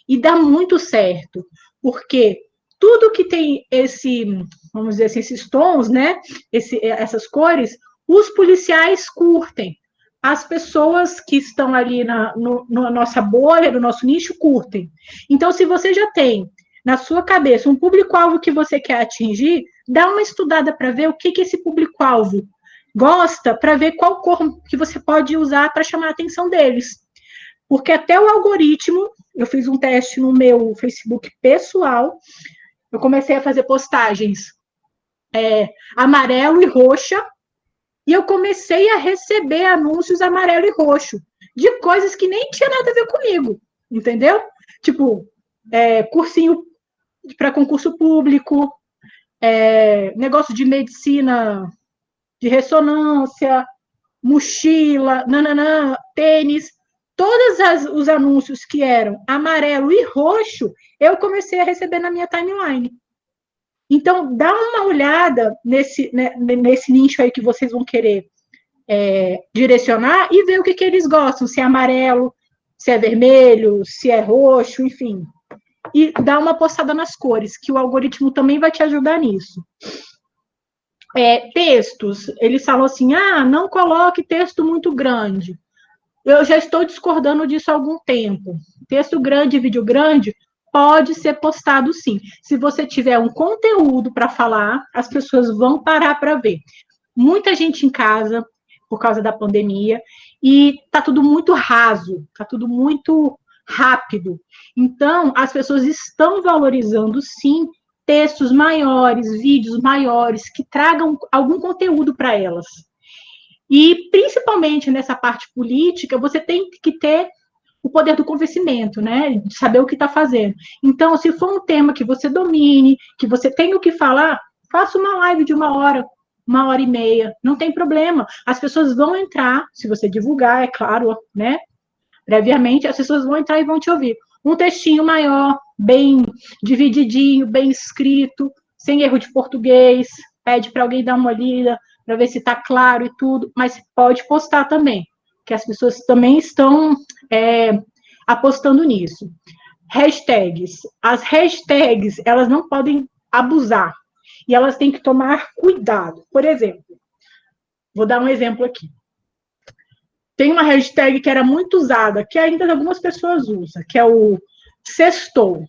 E dá muito certo, porque tudo que tem esse, vamos dizer assim, esses tons, né? Esse, essas cores, os policiais curtem. As pessoas que estão ali na no, na nossa bolha, no nosso nicho, curtem. Então, se você já tem na sua cabeça um público-alvo que você quer atingir, dá uma estudada para ver o que, que esse público-alvo gosta, para ver qual cor que você pode usar para chamar a atenção deles. Porque até o algoritmo, eu fiz um teste no meu Facebook pessoal, eu comecei a fazer postagens é, amarelo e roxa, e eu comecei a receber anúncios amarelo e roxo, de coisas que nem tinha nada a ver comigo, entendeu? Tipo, é, cursinho para concurso público, é, negócio de medicina de ressonância, mochila, nananã, tênis, todos os anúncios que eram amarelo e roxo, eu comecei a receber na minha timeline. Então, dá uma olhada nesse, né, nesse nicho aí que vocês vão querer é, direcionar e ver o que, que eles gostam, se é amarelo, se é vermelho, se é roxo, enfim. E dá uma postada nas cores, que o algoritmo também vai te ajudar nisso. É, textos, eles falam assim: ah, não coloque texto muito grande. Eu já estou discordando disso há algum tempo. Texto grande, vídeo grande, pode ser postado sim. Se você tiver um conteúdo para falar, as pessoas vão parar para ver. Muita gente em casa por causa da pandemia e tá tudo muito raso, tá tudo muito rápido. Então, as pessoas estão valorizando sim textos maiores, vídeos maiores que tragam algum conteúdo para elas. E principalmente nessa parte política, você tem que ter o poder do convencimento, né? De saber o que está fazendo. Então, se for um tema que você domine, que você tem o que falar, faça uma live de uma hora, uma hora e meia, não tem problema. As pessoas vão entrar, se você divulgar, é claro, né? Previamente, as pessoas vão entrar e vão te ouvir. Um textinho maior, bem divididinho, bem escrito, sem erro de português, pede para alguém dar uma lida, para ver se está claro e tudo, mas pode postar também que as pessoas também estão é, apostando nisso. Hashtags. As hashtags, elas não podem abusar. E elas têm que tomar cuidado. Por exemplo, vou dar um exemplo aqui. Tem uma hashtag que era muito usada, que ainda algumas pessoas usam, que é o sextou.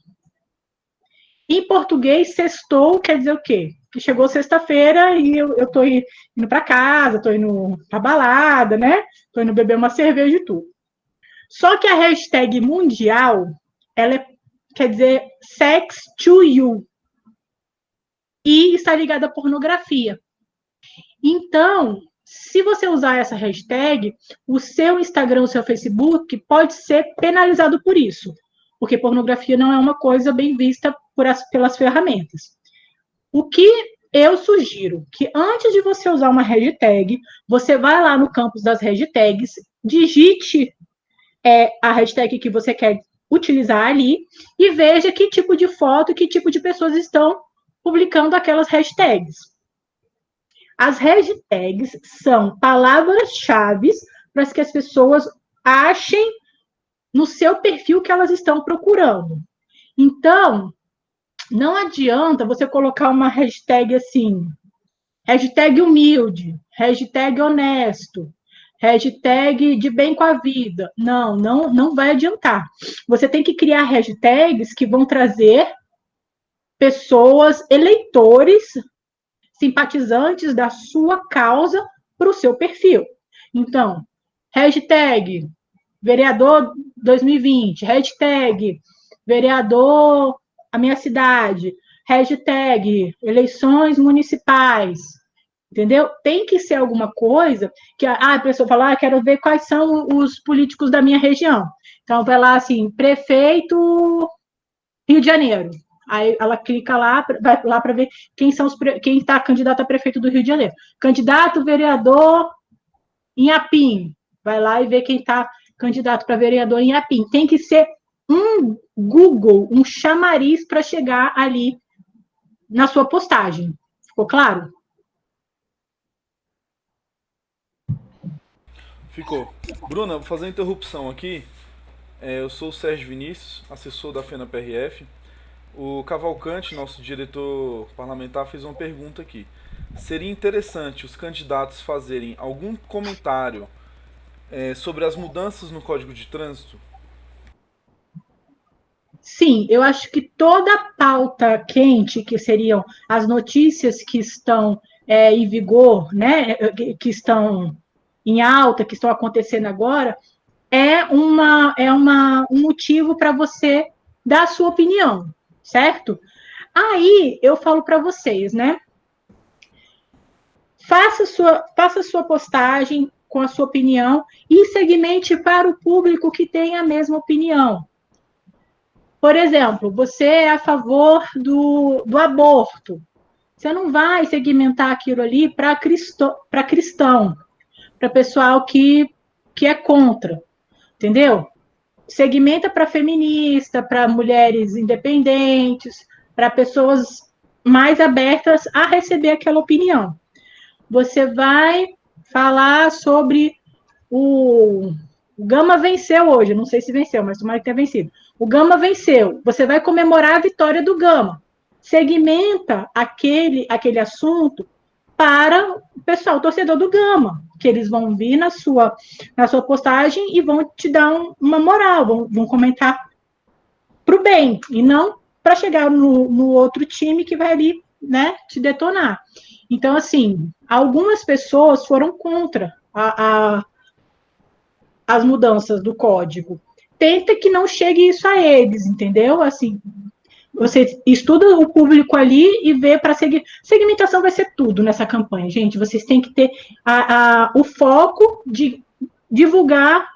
Em português, sextou quer dizer o quê? Que chegou sexta-feira e eu, tô indo para casa, tô indo pra balada, né? Tô indo beber uma cerveja e tudo. Só que a hashtag mundial, ela é, quer dizer sex to you. E está ligada à pornografia. Então, se você usar essa hashtag, o seu Instagram, o seu Facebook pode ser penalizado por isso, porque pornografia não é uma coisa bem vista as, pelas ferramentas. O que eu sugiro que antes de você usar uma hashtag, você vá lá no campus das hashtags, digite é, a hashtag que você quer utilizar ali e veja que tipo de foto, que tipo de pessoas estão publicando aquelas hashtags. As hashtags são palavras-chave para que as pessoas achem no seu perfil que elas estão procurando. Então, não adianta você colocar uma hashtag assim, hashtag humilde, hashtag honesto, hashtag de bem com a vida. Não, não, não vai adiantar. Você tem que criar hashtags que vão trazer pessoas, eleitores, simpatizantes da sua causa para o seu perfil. Então, hashtag vereador 2020, hashtag vereador a minha cidade, hashtag eleições municipais, entendeu? Tem que ser alguma coisa que ah, a pessoa fala, ah, quero ver quais são os políticos da minha região. Então, vai lá assim, prefeito Rio de Janeiro. Aí ela clica lá, vai lá para ver quem são os quem está candidato a prefeito do Rio de Janeiro. Candidato vereador em Apim. Vai lá e vê quem está candidato para vereador em Apim. Tem que ser um Google, um chamariz para chegar ali na sua postagem. Ficou claro? Ficou. Bruna, vou fazer uma interrupção aqui. É, eu sou o Sérgio Vinícius, assessor da FENA PRF. O Cavalcante, nosso diretor parlamentar, fez uma pergunta aqui. Seria interessante os candidatos fazerem algum comentário é, sobre as mudanças no Código de Trânsito? Sim, eu acho que toda a pauta quente, que seriam as notícias que estão é, em vigor, né, que estão em alta, que estão acontecendo agora, é, uma, é uma, um motivo para você dar a sua opinião, certo? Aí eu falo para vocês, né? Faça sua, faça sua postagem com a sua opinião e segmente para o público que tem a mesma opinião. Por exemplo, você é a favor do, do aborto. Você não vai segmentar aquilo ali para cristão, para pessoal que, que é contra, entendeu? Segmenta para feminista, para mulheres independentes, para pessoas mais abertas a receber aquela opinião. Você vai falar sobre o, o Gama venceu hoje, não sei se venceu, mas tomara que tenha vencido. O Gama venceu. Você vai comemorar a vitória do Gama. Segmenta aquele, aquele assunto para o pessoal, torcedor do Gama, que eles vão vir na sua, na sua postagem e vão te dar um, uma moral, vão, vão comentar para o bem, e não para chegar no, no outro time que vai ali né, te detonar. Então, assim, algumas pessoas foram contra a, a, as mudanças do código tenta que não chegue isso a eles, entendeu? Assim, você estuda o público ali e vê para seguir. Segmentação vai ser tudo nessa campanha, gente. Vocês têm que ter a, a, o foco de divulgar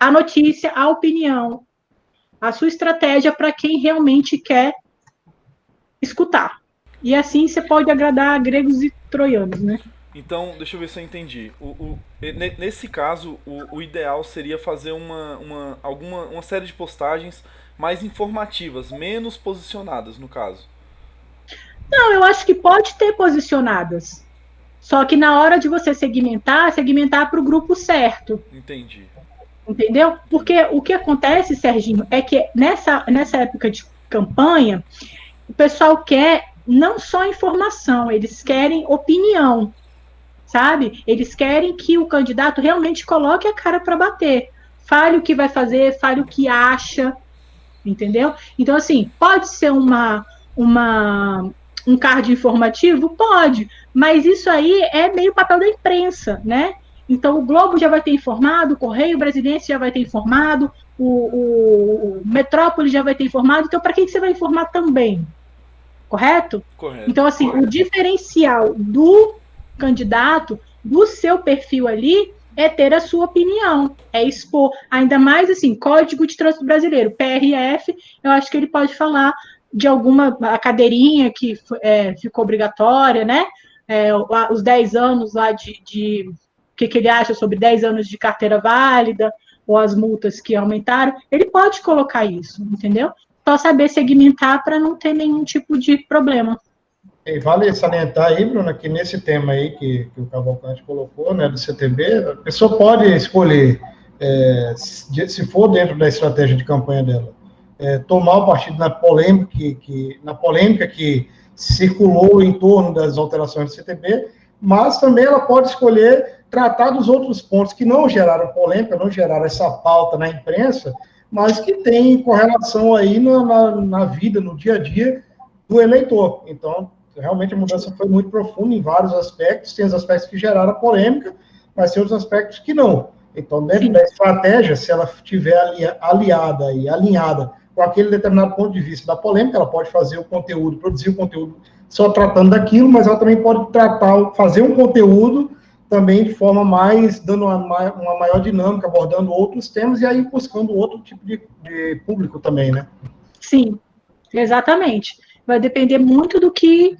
a notícia, a opinião, a sua estratégia para quem realmente quer escutar. E assim você pode agradar gregos e troianos, né? Então, deixa eu ver se eu entendi. O, o nesse caso, o, o, ideal seria fazer uma, uma, alguma, uma série de postagens mais informativas, menos posicionadas, no caso. Não, eu acho que pode ter posicionadas. Só que na hora de você segmentar, segmentar para o grupo certo. Entendi. Entendeu? Porque o que acontece, Serginho, é que nessa, nessa época de campanha, o pessoal quer não só informação, eles querem opinião sabe? Eles querem que o candidato realmente coloque a cara para bater. Fale o que vai fazer, fale o que acha, entendeu? Então, assim, pode ser uma, uma, um card informativo? Pode, mas isso aí é meio papel da imprensa, né? Então, o Globo já vai ter informado, o Correio Brasileiro já vai ter informado, o, o, o Metrópole já vai ter informado, então, para quem que você vai informar também? Correto? Correto. Então, assim, correto. o diferencial do candidato, do seu perfil ali, é ter a sua opinião, é expor. Ainda mais assim, Código de Trânsito Brasileiro, PRF, eu acho que ele pode falar de alguma cadeirinha que é, ficou obrigatória, né? É, os 10 anos lá de. de o que, que ele acha sobre 10 anos de carteira válida, ou as multas que aumentaram, ele pode colocar isso, entendeu? Só saber segmentar para não ter nenhum tipo de problema. E vale salientar aí, Bruno, que nesse tema aí que, que o Cavalcante colocou, né, do CTB, a pessoa pode escolher, é, se, se for dentro da estratégia de campanha dela, é, tomar o partido na polêmica que, que, na polêmica que circulou em torno das alterações do CTB, mas também ela pode escolher tratar dos outros pontos que não geraram polêmica, não geraram essa pauta na imprensa, mas que tem correlação aí na, na, na vida, no dia a dia do eleitor. Então, realmente a mudança foi muito profunda em vários aspectos, tem os aspectos que geraram polêmica, mas tem outros aspectos que não. Então, dentro Sim. da estratégia, se ela tiver aliada e alinhada com aquele determinado ponto de vista da polêmica, ela pode fazer o conteúdo, produzir o conteúdo só tratando daquilo, mas ela também pode tratar, fazer um conteúdo também de forma mais, dando uma, uma maior dinâmica, abordando outros temas e aí buscando outro tipo de, de público também, né? Sim, exatamente. Vai depender muito do que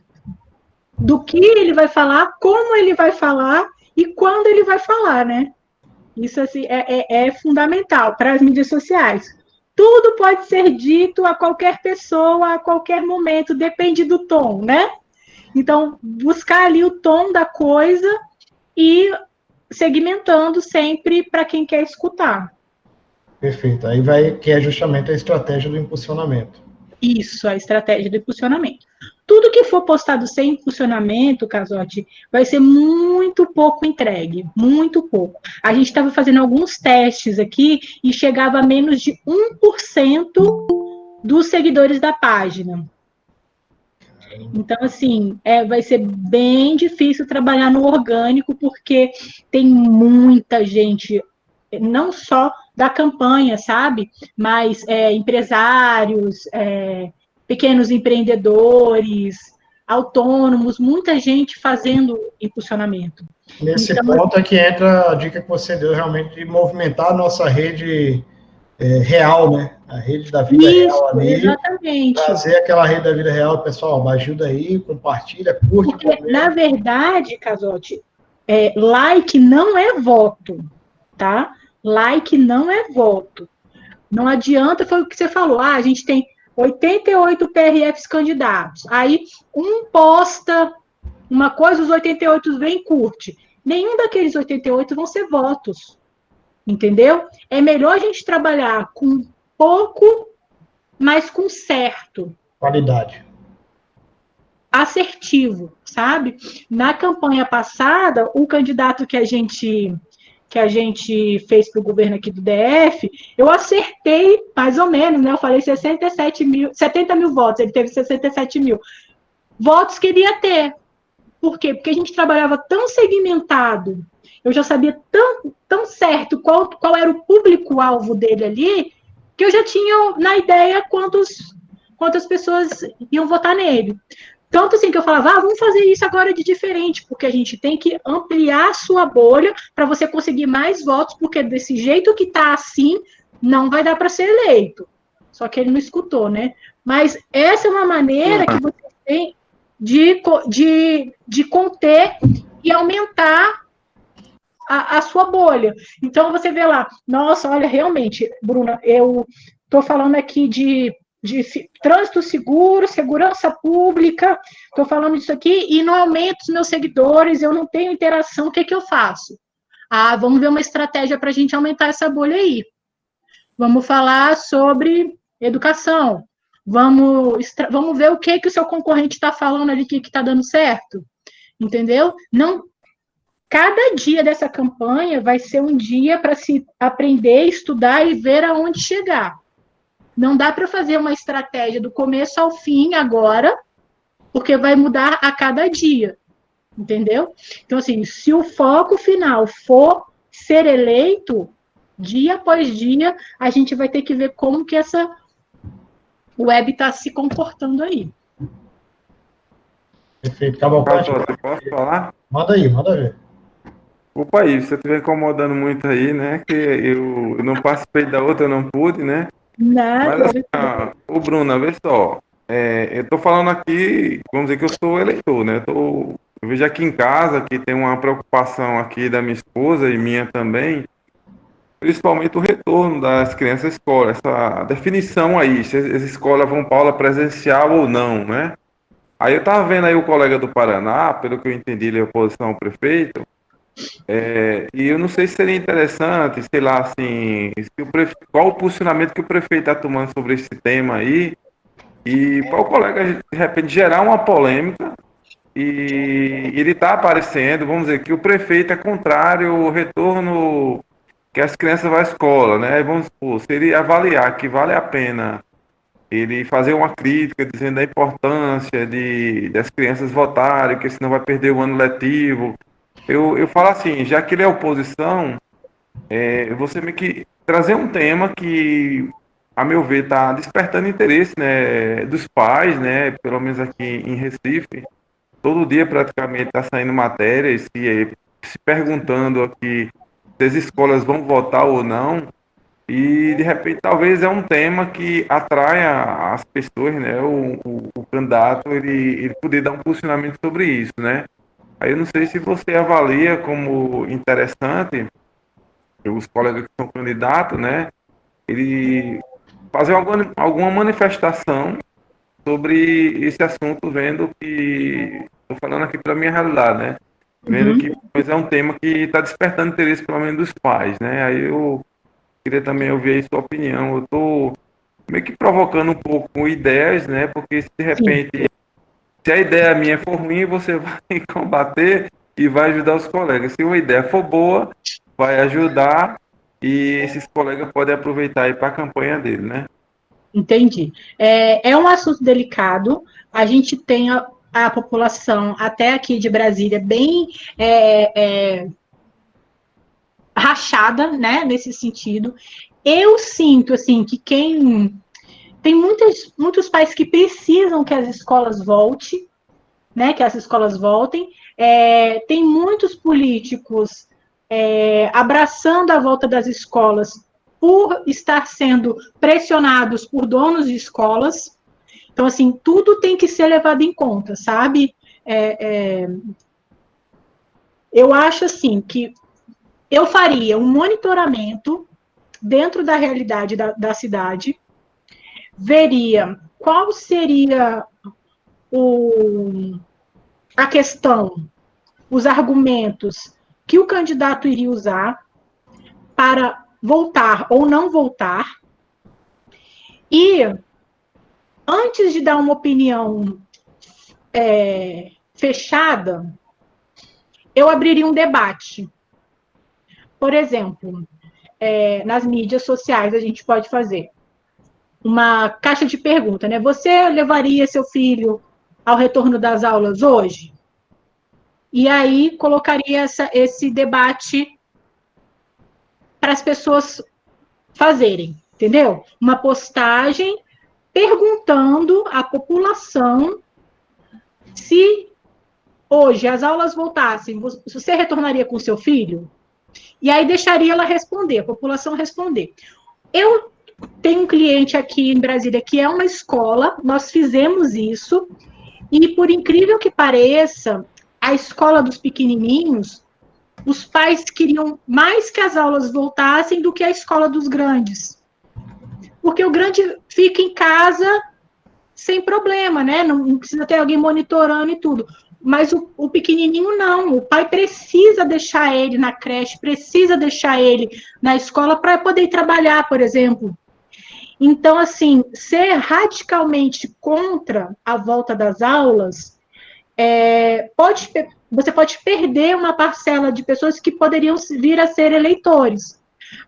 do que ele vai falar, como ele vai falar e quando ele vai falar, né? Isso assim é, é, é fundamental para as mídias sociais. Tudo pode ser dito a qualquer pessoa, a qualquer momento, depende do tom, né? Então, buscar ali o tom da coisa e segmentando sempre para quem quer escutar. Perfeito. Aí vai que é justamente a estratégia do impulsionamento. Isso, a estratégia do impulsionamento. Tudo que for postado sem impulsionamento, Casote, vai ser muito pouco entregue, muito pouco. A gente estava fazendo alguns testes aqui e chegava a menos de 1% dos seguidores da página. Então, assim, é, vai ser bem difícil trabalhar no orgânico, porque tem muita gente, não só da campanha, sabe? Mas é, empresários, é, pequenos empreendedores, autônomos, muita gente fazendo impulsionamento. Nesse então, ponto é que entra a dica que você deu realmente de movimentar a nossa rede é, real, né? A rede da vida isso, real ali. Exatamente. Trazer aquela rede da vida real, pessoal, ajuda aí, compartilha, curte. Porque, na verdade, Casote, é, like não é voto, tá? Like não é voto. Não adianta, foi o que você falou, ah, a gente tem 88 PRFs candidatos. Aí um posta uma coisa, os 88 vem e curte. Nenhum daqueles 88 vão ser votos. Entendeu? É melhor a gente trabalhar com pouco, mas com certo. Qualidade. Assertivo, sabe? Na campanha passada, o candidato que a gente que a gente fez para o governo aqui do DF, eu acertei mais ou menos, né? Eu falei 67 mil, 70 mil votos, ele teve 67 mil. Votos que ele ia ter. Por quê? Porque a gente trabalhava tão segmentado, eu já sabia tão, tão certo qual, qual era o público-alvo dele ali, que eu já tinha na ideia quantos, quantas pessoas iam votar nele. Tanto assim que eu falava, ah, vamos fazer isso agora de diferente, porque a gente tem que ampliar a sua bolha para você conseguir mais votos, porque desse jeito que está assim, não vai dar para ser eleito. Só que ele não escutou, né? Mas essa é uma maneira que você tem de, de, de conter e aumentar a, a, sua bolha. Então você vê lá, nossa, olha, realmente, Bruna, eu estou falando aqui de de trânsito seguro, segurança pública, estou falando disso aqui, e não aumento os meus seguidores, eu não tenho interação, o que, que eu faço? Ah, vamos ver uma estratégia para a gente aumentar essa bolha aí. Vamos falar sobre educação. Vamos, vamos ver o que, que o seu concorrente está falando ali que está dando certo. Entendeu? Não, cada dia dessa campanha vai ser um dia para se aprender, estudar e ver aonde chegar. Não dá para fazer uma estratégia do começo ao fim agora, porque vai mudar a cada dia. Entendeu? Então, assim, se o foco final for ser eleito, dia após dia, a gente vai ter que ver como que essa web está se comportando aí. Perfeito. Cavalcante. Posso falar? Manda aí, manda ver. Opa aí, você estiver incomodando muito aí, né? Que eu, eu não participei da outra, eu não pude, né? Nada. Mas assim, ô Bruna, vê só. É, eu tô falando aqui, vamos dizer que eu sou eleitor, né? Eu, tô, eu vejo aqui em casa que tem uma preocupação aqui da minha esposa e minha também, principalmente o retorno das crianças à escola, essa definição aí, se as escolas vão para aula presencial ou não, né? Aí eu estava vendo aí o colega do Paraná, pelo que eu entendi, ele é oposição ao prefeito, é, e eu não sei se seria interessante, sei lá, assim, o prefe... qual o posicionamento que o prefeito está tomando sobre esse tema aí, e para o colega, de repente, gerar uma polêmica, e ele está aparecendo, vamos dizer, que o prefeito é contrário ao retorno que as crianças vão à escola, né? Vamos supor, se ele avaliar que vale a pena ele fazer uma crítica dizendo a importância de das crianças votarem, que senão vai perder o ano letivo. Eu, eu falo assim, já que ele é oposição, é, você meio que trazer um tema que, a meu ver, está despertando interesse né, dos pais, né, pelo menos aqui em Recife. Todo dia praticamente está saindo matérias se, se perguntando aqui se as escolas vão votar ou não. E de repente talvez é um tema que atraia as pessoas, né? O, o, o, candidato ele, ele poder dar um posicionamento sobre isso, né? Aí eu não sei se você avalia como interessante os colegas que são candidatos, né? Ele fazer alguma, alguma manifestação sobre esse assunto, vendo que estou falando aqui pela minha realidade, né? Vendo uhum. que pois é um tema que está despertando interesse pelo menos dos pais, né? Aí eu Queria também ouvir a sua opinião. Eu estou meio que provocando um pouco com ideias, né? Porque se de repente, Sim. Se a ideia minha for ruim, você [laughs] vai combater e vai ajudar os colegas. Se uma ideia for boa, vai ajudar e esses colegas podem aproveitar aí para a campanha dele, né? Entendi. É, é um assunto delicado. A gente tem a, a população até aqui de Brasília bem é, é, rachada, né, nesse sentido. Eu sinto, assim, que quem... Tem muitos, muitos pais que precisam que as escolas voltem, né, que as escolas voltem. É, tem muitos políticos é, abraçando a volta das escolas por estar sendo pressionados por donos de escolas. Então, assim, tudo tem que ser levado em conta, sabe? É, é, eu acho, assim, que eu faria um monitoramento dentro da realidade da, da cidade, veria qual seria o, a questão, os argumentos que o candidato iria usar para voltar ou não voltar. E, antes de dar uma opinião é, fechada, eu abriria um debate por exemplo, é, nas mídias sociais a gente pode fazer uma caixa de pergunta, né? Você levaria seu filho ao retorno das aulas hoje? E aí colocaria essa, esse debate para as pessoas fazerem, entendeu? Uma postagem perguntando à população se hoje as aulas voltassem, você retornaria com seu filho? E aí deixaria ela responder, a população responder. Eu tenho um cliente aqui em Brasília que é uma escola, nós fizemos isso, e por incrível que pareça, a escola dos pequenininhos, os pais queriam mais que as aulas voltassem do que a escola dos grandes. Porque o grande fica em casa sem problema, né? Não, não precisa ter alguém monitorando e tudo. Mas o, o, pequenininho não, o pai precisa deixar ele na creche, precisa deixar ele na escola para poder trabalhar, por exemplo. Então, assim, ser radicalmente contra a volta das aulas, é, pode, você pode perder uma parcela de pessoas que poderiam vir a ser eleitores.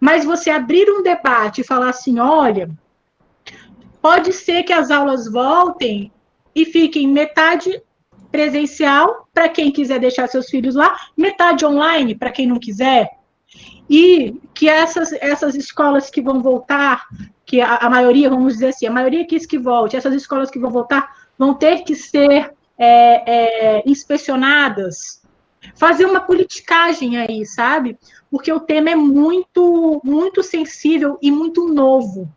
Mas você abrir um debate e falar assim: olha, pode ser que as aulas voltem e fiquem metade presencial para quem quiser deixar seus filhos lá, metade online para quem não quiser. E que essas, essas escolas que vão voltar, que a, a, maioria, vamos dizer assim, a maioria quis que volte, essas escolas que vão voltar vão ter que ser é, é, inspecionadas, fazer uma politicagem aí, sabe? Porque o tema é muito, muito sensível e muito novo.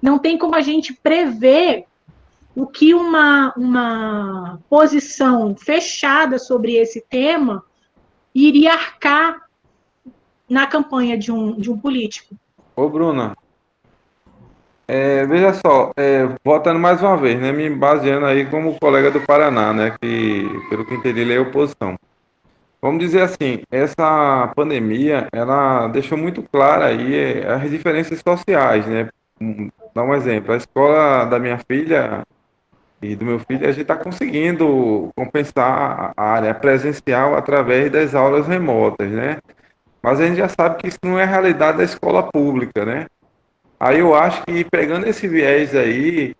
Não tem como a gente prever o que uma, uma posição fechada sobre esse tema iria arcar na campanha de um, de um político. Ô, Bruna, É, veja só, é, voltando mais uma vez, né, me baseando aí como colega do Paraná, né, que pelo que entendi ele é oposição. Vamos dizer assim, essa pandemia, ela deixou muito clara aí é, as diferenças sociais, né? Dá um exemplo, a escola da minha filha e do meu filho, a gente está conseguindo compensar a área presencial através das aulas remotas, né? Mas a gente já sabe que isso não é realidade da escola pública, né? Aí eu acho que pegando esse viés aí,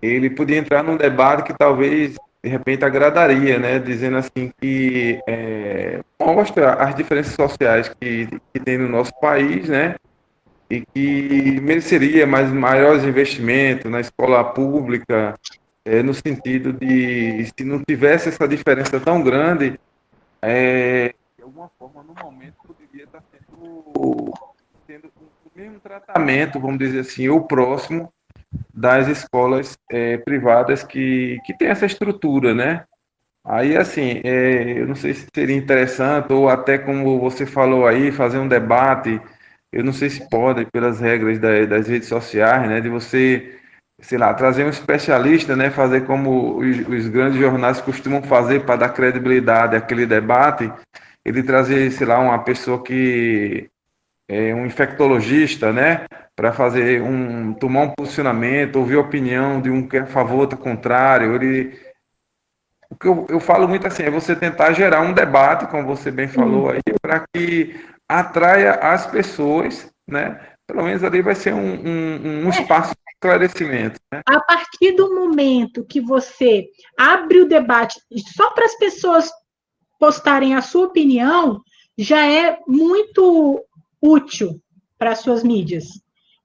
ele podia entrar num debate que talvez de repente agradaria, né? Dizendo assim que é, mostra as diferenças sociais que, que tem no nosso país, né? E que mereceria mais maiores investimentos na escola pública, é, no sentido de se não tivesse essa diferença tão grande, é, de alguma forma no momento poderia estar sendo, o mesmo tratamento, vamos dizer assim, ou próximo das escolas é, privadas que, que tem essa estrutura, né? Aí, assim, é, eu não sei se seria interessante, ou até como você falou aí, fazer um debate, eu não sei se pode, pelas regras da, das redes sociais, né, de você, sei lá, trazer um especialista, né, fazer como os, os grandes jornais costumam fazer para dar credibilidade àquele debate, ele trazer, sei lá, uma pessoa que é um infectologista, né, para fazer um tomar um posicionamento, ouvir a opinião de um que é a favor, outro contrário. Ele, o que eu, eu falo muito assim é você tentar gerar um debate, como você bem falou aí, para que atraia as pessoas, né? Pelo menos ali vai ser um, um, um espaço de esclarecimento. Né? A partir do momento que você abre o debate só para as pessoas postarem a sua opinião, já é muito útil para as suas mídias,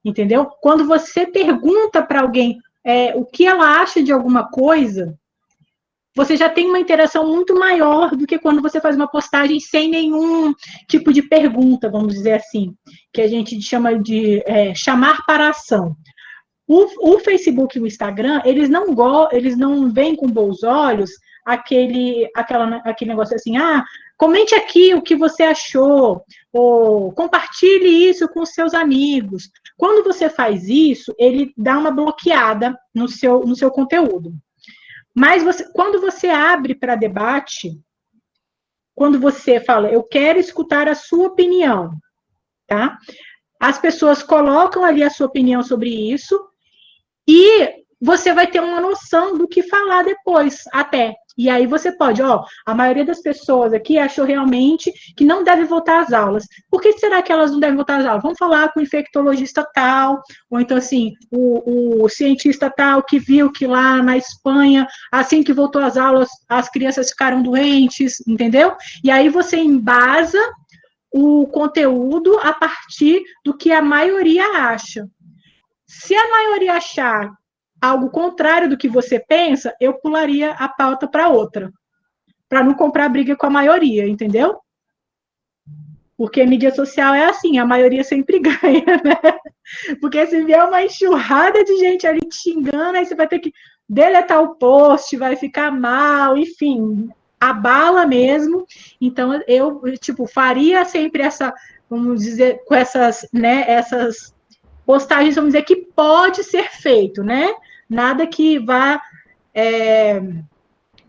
entendeu? Quando você pergunta para alguém é, o que ela acha de alguma coisa, você já tem uma interação muito maior do que quando você faz uma postagem sem nenhum tipo de pergunta, vamos dizer assim, que a gente chama de é, chamar para ação. O, o, Facebook e o Instagram, eles não go, eles não veem com bons olhos aquele, aquela, aquele negócio assim, ah, Comente aqui o que você achou, ou compartilhe isso com seus amigos. Quando você faz isso, ele dá uma bloqueada no seu, no seu conteúdo. Mas você, quando você abre para debate, quando você fala, eu quero escutar a sua opinião, tá? As pessoas colocam ali a sua opinião sobre isso e você vai ter uma noção do que falar depois, até. E aí você pode, ó, a maioria das pessoas aqui achou realmente que não deve voltar às aulas. Por que será que elas não devem voltar às aulas? Vamos falar com o infectologista tal, ou então assim, o, o cientista tal que viu que lá na Espanha, assim que voltou às aulas, as crianças ficaram doentes, entendeu? E aí você embasa o conteúdo a partir do que a maioria acha. Se a maioria achar algo contrário do que você pensa, eu pularia a pauta para outra, para não comprar briga com a maioria, entendeu? Porque mídia social é assim, a maioria sempre [laughs] ganha, né? Porque se vier uma enxurrada de gente ali te xingando, aí você vai ter que deletar o post, vai ficar mal, enfim, abala mesmo. Então eu, tipo, faria sempre essa, vamos dizer, com essas, né, essas postagens, vamos dizer, que pode ser feito, né? Nada que vá é,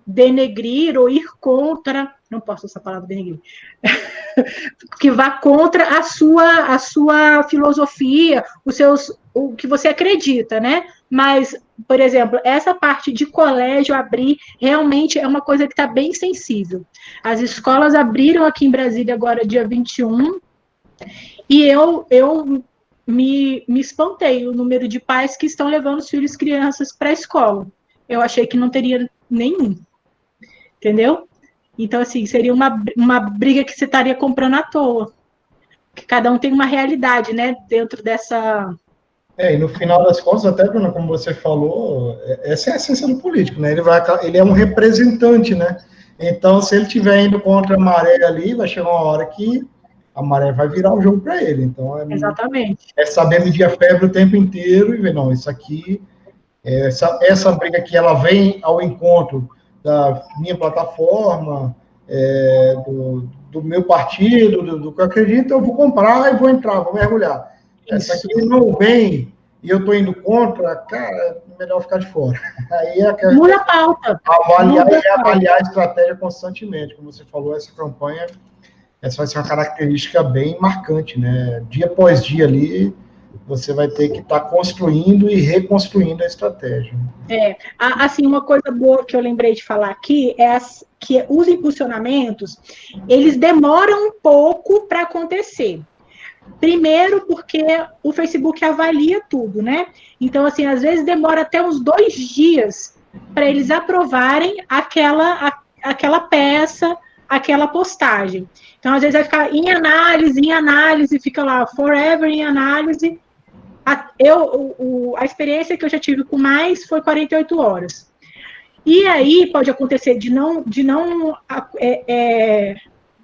denegrir ou ir contra, não posso usar a palavra denegrir, [laughs] que vá contra a sua, a sua filosofia, os seus, o que você acredita, né? Mas, por exemplo, essa parte de colégio abrir realmente é uma coisa que está bem sensível. As escolas abriram aqui em Brasília agora, dia 21, e eu, eu me, me espantei o número de pais que estão levando os filhos crianças para a escola. Eu achei que não teria nenhum. Entendeu? Então, assim, seria uma, uma briga que você estaria comprando à toa. Porque cada um tem uma realidade, né, dentro dessa. É, e no final das contas, até, Bruno, como você falou, é, essa é a essência do político, né? Ele, vai, ele é um representante, né? Então, se ele estiver indo contra a maré ali, vai chegar uma hora que a maré vai virar o jogo para ele. Então, é, Exatamente. é saber medir a febre o tempo inteiro e ver, não, isso aqui, essa, essa briga aqui, ela vem ao encontro da minha plataforma, é, do, do, meu partido, do, do, que eu acredito, eu vou comprar e vou entrar, vou mergulhar. Isso. Essa aqui não vem e eu estou indo contra, cara, é melhor ficar de fora. [laughs] Aí é aquela, Muda a pauta. Avaliar Muda avaliar a estratégia constantemente. Como você falou, essa campanha, essa vai ser uma característica bem marcante, né? Dia após dia ali, você vai ter que estar tá construindo e reconstruindo a estratégia. É, assim, uma coisa boa que eu lembrei de falar aqui é as, que os impulsionamentos, eles demoram um pouco para acontecer. Primeiro, porque o Facebook avalia tudo, né? Então, assim, às vezes demora até uns dois dias para eles aprovarem aquela, a, aquela peça, aquela postagem. Então, às vezes vai ficar em análise, em análise, fica lá forever em análise, a, eu, o, a experiência que eu já tive com mais foi 48 horas. E aí pode acontecer de não, de não, é, é,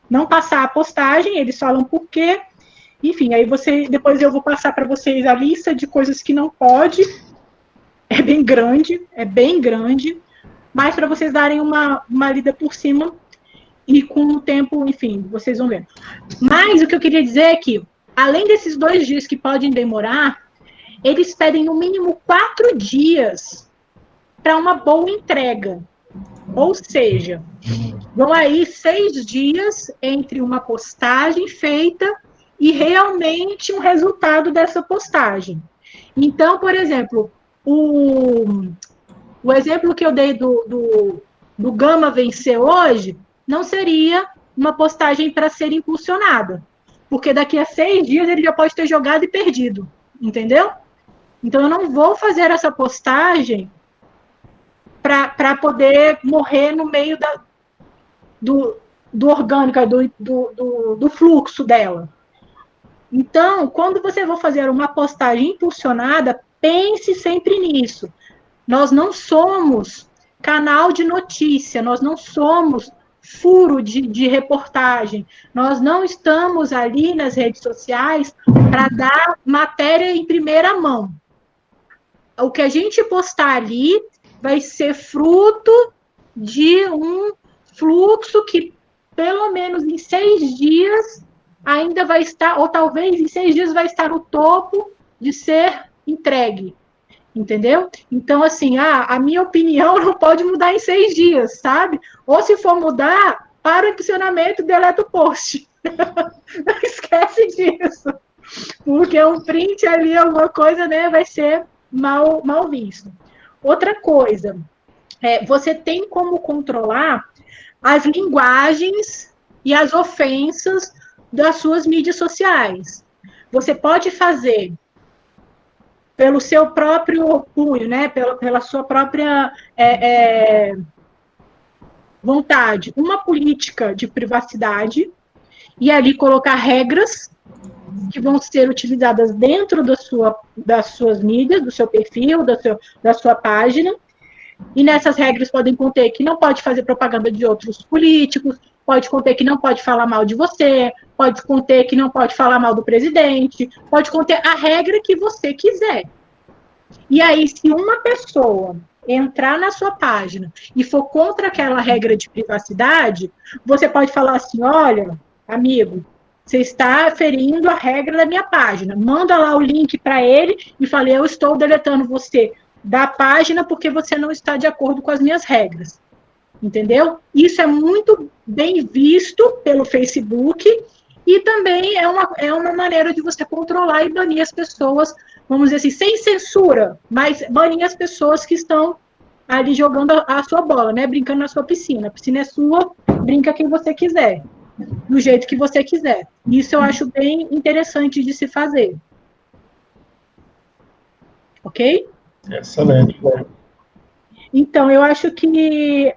não passar a postagem, eles falam por quê. Enfim, aí você, depois eu vou passar para vocês a lista de coisas que não pode. É bem grande, é bem grande, mas para vocês darem uma, uma lida por cima e com o tempo, enfim, vocês vão ver. Mas o que eu queria dizer é que, além desses dois dias que podem demorar, eles pedem no mínimo quatro dias para uma boa entrega. Ou seja, vão aí seis dias entre uma postagem feita e realmente um resultado dessa postagem. Então, por exemplo, o, o exemplo que eu dei do, do, do Gama vencer hoje não seria uma postagem para ser impulsionada, porque daqui a seis dias ele já pode ter jogado e perdido, entendeu? Então, eu não vou fazer essa postagem para poder morrer no meio da, do, do orgânico, do, do, do, do fluxo dela. Então, quando você for fazer uma postagem impulsionada, pense sempre nisso. Nós não somos canal de notícia, nós não somos furo de, de reportagem, nós não estamos ali nas redes sociais para dar matéria em primeira mão o que a gente postar ali vai ser fruto de um fluxo que, pelo menos em seis dias, ainda vai estar, ou talvez em seis dias vai estar no topo de ser entregue. Entendeu? Então, assim, ah, a minha opinião [laughs] não pode mudar em seis dias, sabe? Ou se for mudar, para o impulsionamento, deleta o post. [laughs] não esquece disso. Porque um print ali, alguma coisa, né, vai ser mal, mal visto. Outra coisa, é, você tem como controlar as linguagens e as ofensas das suas mídias sociais. Você pode fazer pelo seu próprio punho, né, pela, pela sua própria é, é, vontade, uma política de privacidade e ali colocar regras que vão ser utilizadas dentro da sua, das suas mídias, do seu perfil, da, seu, da sua página. E nessas regras podem conter que não pode fazer propaganda de outros políticos, pode conter que não pode falar mal de você, pode conter que não pode falar mal do presidente, pode conter a regra que você quiser. E aí, se uma pessoa entrar na sua página e for contra aquela regra de privacidade, você pode falar assim: olha, amigo, você está ferindo a regra da minha página. Manda lá o link para ele e fale: Eu estou deletando você da página porque você não está de acordo com as minhas regras. Entendeu? Isso é muito bem visto pelo Facebook e também é uma, é uma maneira de você controlar e banir as pessoas, vamos dizer assim, sem censura, mas banir as pessoas que estão ali jogando a, a sua bola, né? Brincando na sua piscina. A piscina é sua, brinca quem você quiser do jeito que você quiser. Isso eu acho bem interessante de se fazer. Ok? Excelente. Então, eu acho que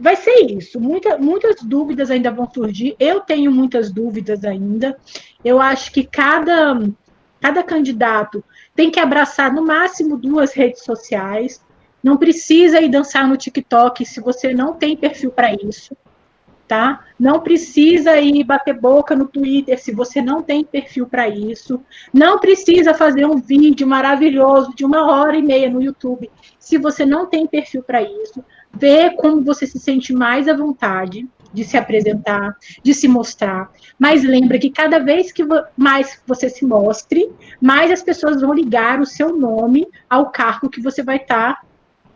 vai ser isso. Muita, muitas dúvidas ainda vão surgir. Eu tenho muitas dúvidas ainda. Eu acho que cada, cada candidato tem que abraçar no máximo duas redes sociais. Não precisa ir dançar no TikTok se você não tem perfil para isso tá? Não precisa ir bater boca no Twitter se você não tem perfil para isso. Não precisa fazer um vídeo maravilhoso de uma hora e meia no YouTube se você não tem perfil para isso. Vê como você se sente mais à vontade, de se apresentar, de se mostrar. Mas lembra que cada vez que mais você se mostre, mais as pessoas vão ligar o seu nome ao cargo que você vai estar tá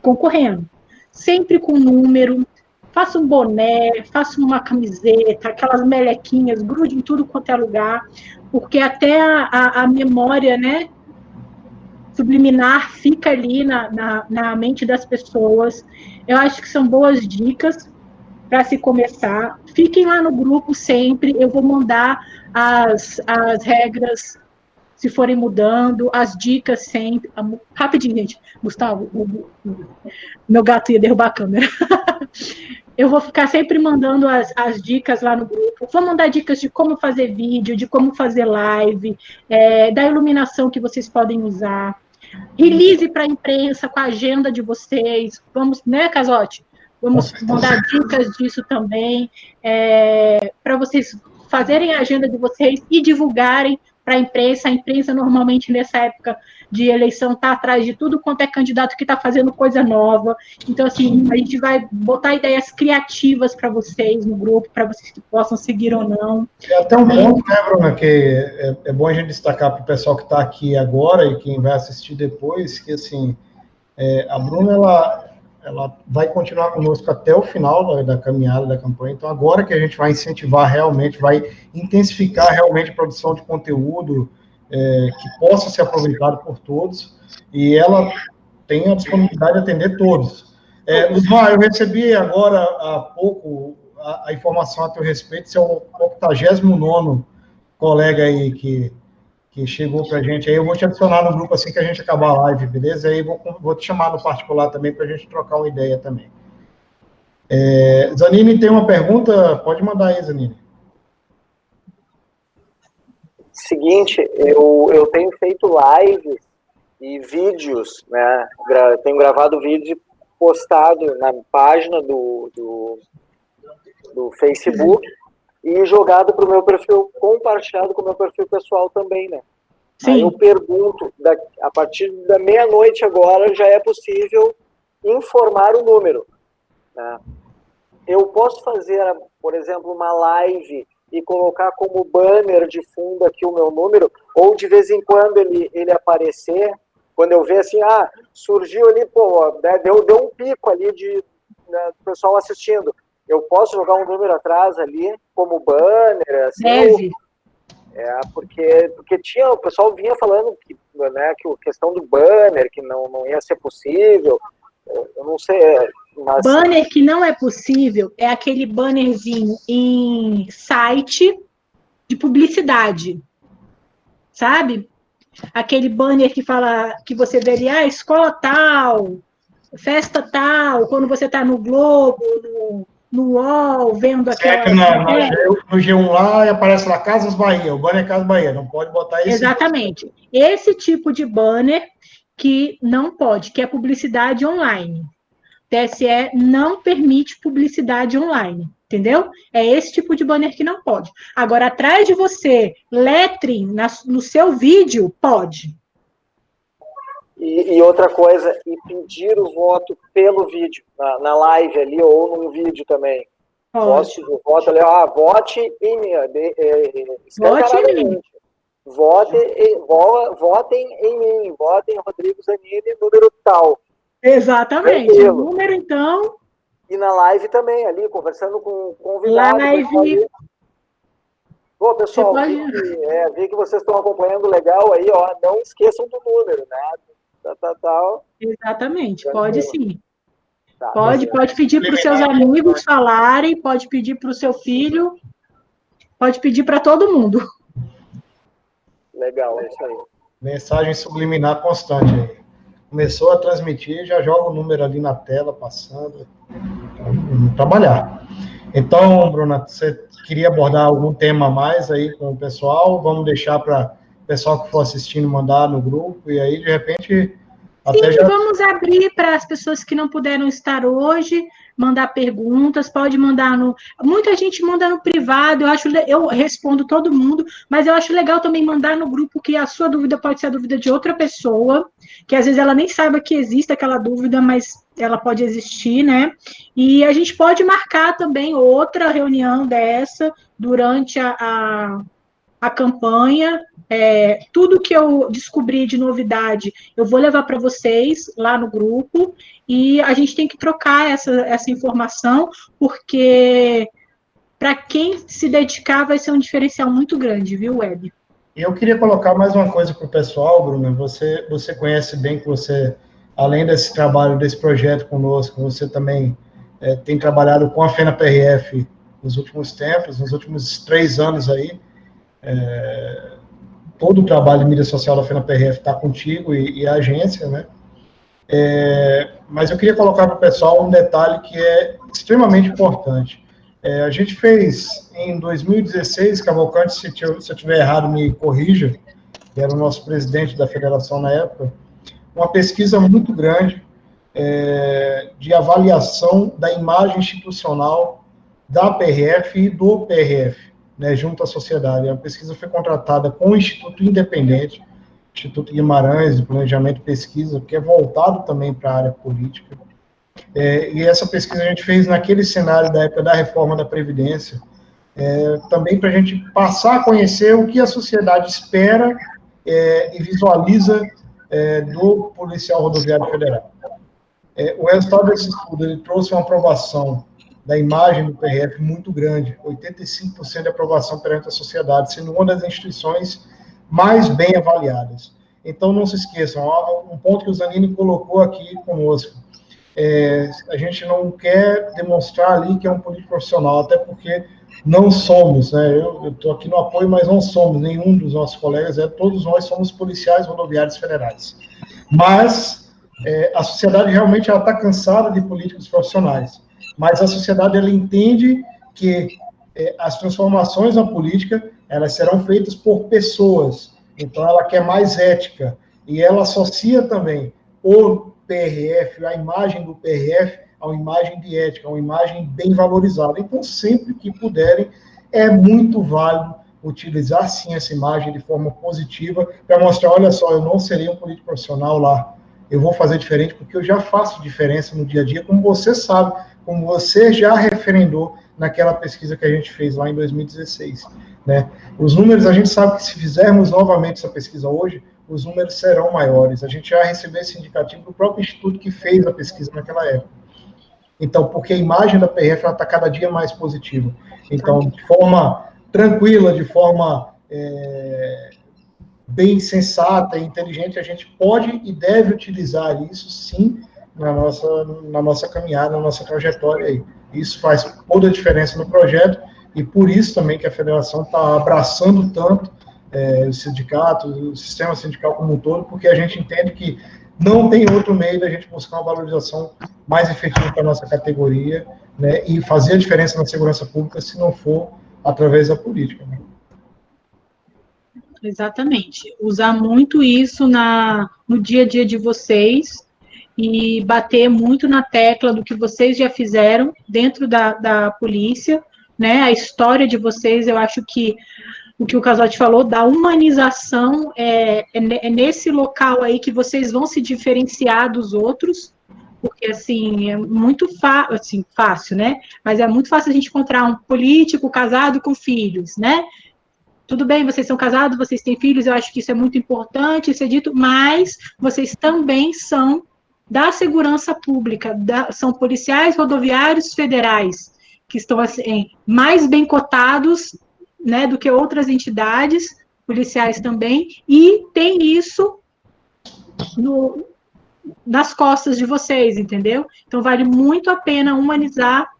concorrendo. Sempre com número, faça um boné, faça uma camiseta, aquelas melequinhas, grude em tudo quanto é lugar, porque até a, a, a memória, né, subliminar fica ali na, na, na mente das pessoas. Eu acho que são boas dicas para se começar. Fiquem lá no grupo sempre, eu vou mandar as, as regras se forem mudando, as dicas sempre. Rapidinho, gente. Gustavo, o, o, meu gato ia derrubar a câmera. [laughs] eu vou ficar sempre mandando as, as dicas lá no grupo. Vou mandar dicas de como fazer vídeo, de como fazer live, é, da iluminação que vocês podem usar. Release para a imprensa com a agenda de vocês. Vamos, né, Casote? Vamos mandar dicas disso também, é, para vocês fazerem a agenda de vocês e divulgarem para a imprensa. A imprensa, normalmente, nessa época de eleição, está atrás de tudo quanto é candidato que está fazendo coisa nova. Então, assim, a gente vai botar ideias criativas para vocês no grupo, para vocês que possam seguir ou não. É até um ponto, né, Bruna, que é, é bom a gente destacar para o pessoal que está aqui agora e quem vai assistir depois, que, assim, é, a Bruna, ela, ela vai continuar conosco até o final da, da, caminhada da campanha. Então, agora que a gente vai incentivar realmente, vai intensificar realmente a produção de conteúdo é, que possa ser aproveitado por todos, e ela tem a disponibilidade de atender todos. É, Luzmar, eu recebi agora há pouco a, a informação a teu respeito, o 89 colega aí que que chegou para a gente aí. Eu vou te adicionar no grupo assim que a gente acabar a live, beleza? Aí vou, vou te chamar no particular também para a gente trocar uma ideia também. É, Zanini tem uma pergunta? Pode mandar aí, Zanini. Seguinte, eu, eu tenho feito lives e vídeos, né? Gra, tenho gravado vídeo e postado na página do, do, do Facebook e jogado para o meu perfil, compartilhado com o meu perfil pessoal também, né? Sim. Aí eu pergunto, da, a partir da meia-noite agora já é possível informar o número. Né? Eu posso fazer, por exemplo, uma live e colocar como banner de fundo aqui o meu número, ou de vez em quando ele, ele aparecer, quando eu ver assim, ah, surgiu ali, pô, né, deu, deu um pico ali de né, pessoal assistindo eu posso jogar um número atrás ali como banner, assim, Deve. É, porque, porque tinha, o pessoal vinha falando que, né, que a questão do banner, que não, não ia ser possível, eu não sei. É, mas... Banner que não é possível é aquele bannerzinho em site de publicidade, sabe? Aquele banner que fala que você veria ah, escola tal, festa tal, quando você está no Globo, no, no UOL, vendo aquela. É, no, no, G1 lá e aparece lá Casas Bahia, o banner é Casas Bahia, não pode botar isso. Exatamente. Esse tipo de banner que não pode, que é publicidade online. TSE não permite publicidade online, entendeu? É esse tipo de banner que não pode. Agora, atrás de você, na, no seu vídeo, pode. E, e, outra coisa, e pedir o voto pelo vídeo, na, na live ali ou no vídeo também. Posso o voto ali, ah, vote em mim. De, é, vote em mim. Vote, vo, votem em mim, votem Rodrigo Zanini, número tal. Exatamente. O número, então. E na live também, ali, conversando com o convidado. Live. Bom, pessoal, pode... vi, é, vi que vocês estão acompanhando legal aí, ó. Não esqueçam do número, né? Tal, tal, tal. Exatamente, pode sim. Tá, pode, pode pedir para os seus amigos falarem, pode pedir para o seu filho, pode pedir para todo mundo. Legal, é isso aí. Mensagem subliminar constante aí. Começou a transmitir, já joga o número ali na tela, passando. Trabalhar. Então, Bruna, você queria abordar algum tema a mais aí com o pessoal? Vamos deixar para pessoal que for assistindo mandar no grupo, e aí, de repente, Sim, já... vamos abrir para as pessoas que não puderam estar hoje, mandar perguntas, pode mandar no. Muita gente manda no privado, eu acho eu respondo todo mundo, mas eu acho legal também mandar no grupo que a sua dúvida pode ser a dúvida de outra pessoa, que às vezes ela nem saiba que existe aquela dúvida, mas ela pode existir, né? E a gente pode marcar também outra reunião dessa durante a, a, a campanha é, tudo que eu descobri de novidade, eu vou levar para vocês lá no grupo e a gente tem que trocar essa, essa informação, porque para quem se dedicar vai ser um diferencial muito grande, viu, Web? Eu queria colocar mais uma coisa para o pessoal, Bruno. Você, você conhece bem que você, além desse trabalho, desse projeto conosco, você também é, tem trabalhado com a FENA PRF nos últimos tempos, nos últimos três anos aí. É, todo o trabalho de mídia social da FENAPRF está contigo e, e, a agência, né? É, mas eu queria colocar para o pessoal um detalhe que é extremamente importante. É, a gente fez em 2016, Cavalcante, se, eu estiver errado, me corrija, que era o nosso presidente da federação na época, uma pesquisa muito grande é, de avaliação da imagem institucional da PRF e do PRF né, junto à sociedade. A pesquisa foi contratada com o Instituto Independente, Instituto Guimarães, de Planejamento e Pesquisa, que é voltado também para a área política. É, e essa pesquisa a gente fez naquele cenário da época da reforma da Previdência, é, também para a gente passar a conhecer o que a sociedade espera é, e visualiza é, do policial rodoviário federal. É, o resultado desse estudo ele trouxe uma aprovação da imagem do PRF muito grande, 85% de aprovação perante a sociedade, sendo uma das instituições mais bem avaliadas. Então, não se esqueçam, um ponto que o Zanini colocou aqui conosco, é, a gente não quer demonstrar ali que é um político profissional, até porque não somos, né? Eu estou aqui no apoio, mas não somos, nenhum dos nossos colegas, é, todos nós somos policiais rodoviários federais. Mas é, a sociedade realmente está cansada de políticos profissionais mas a sociedade ela entende que é, as transformações na política elas serão feitas por pessoas. Então ela quer mais ética e ela associa também o PRF, a imagem do PRF, a uma imagem de ética, a uma imagem bem valorizada. Então sempre que puderem é muito válido utilizar sim essa imagem de forma positiva para mostrar, olha só, eu não serei um político profissional lá, eu vou fazer diferente porque eu já faço diferença no dia a dia, como você sabe, como você já referendou naquela pesquisa que a gente fez lá em 2016. Né? Os números, a gente sabe que se fizermos novamente essa pesquisa hoje, os números serão maiores. A gente já recebeu esse indicativo do próprio instituto que fez a pesquisa naquela época. Então, porque a imagem da PRF está cada dia mais positiva. Então, de forma tranquila, de forma é, bem sensata e inteligente, a gente pode e deve utilizar isso, sim, na nossa, na nossa caminhada, na nossa trajetória aí. Isso faz toda a diferença no projeto e por isso também que a federação está abraçando tanto é, os sindicatos, o sistema sindical como um todo, porque a gente entende que não tem outro meio da gente buscar uma valorização mais efetiva para a nossa categoria né, e fazer a diferença na segurança pública se não for através da política. Né? Exatamente. Usar muito isso na, no dia a dia de vocês, e bater muito na tecla do que vocês já fizeram dentro da, da polícia, né? A história de vocês, eu acho que o que o Casote falou, da humanização, é, é, é nesse local aí que vocês vão se diferenciar dos outros, porque assim é muito assim, fácil, né? Mas é muito fácil a gente encontrar um político casado com filhos, né? Tudo bem, vocês são casados, vocês têm filhos, eu acho que isso é muito importante ser dito, mas vocês também são da segurança pública, da, são policiais rodoviários federais, que estão assim, mais bem cotados né, do que outras entidades policiais também, e tem isso no, nas costas de vocês, entendeu? Então vale muito a pena humanizar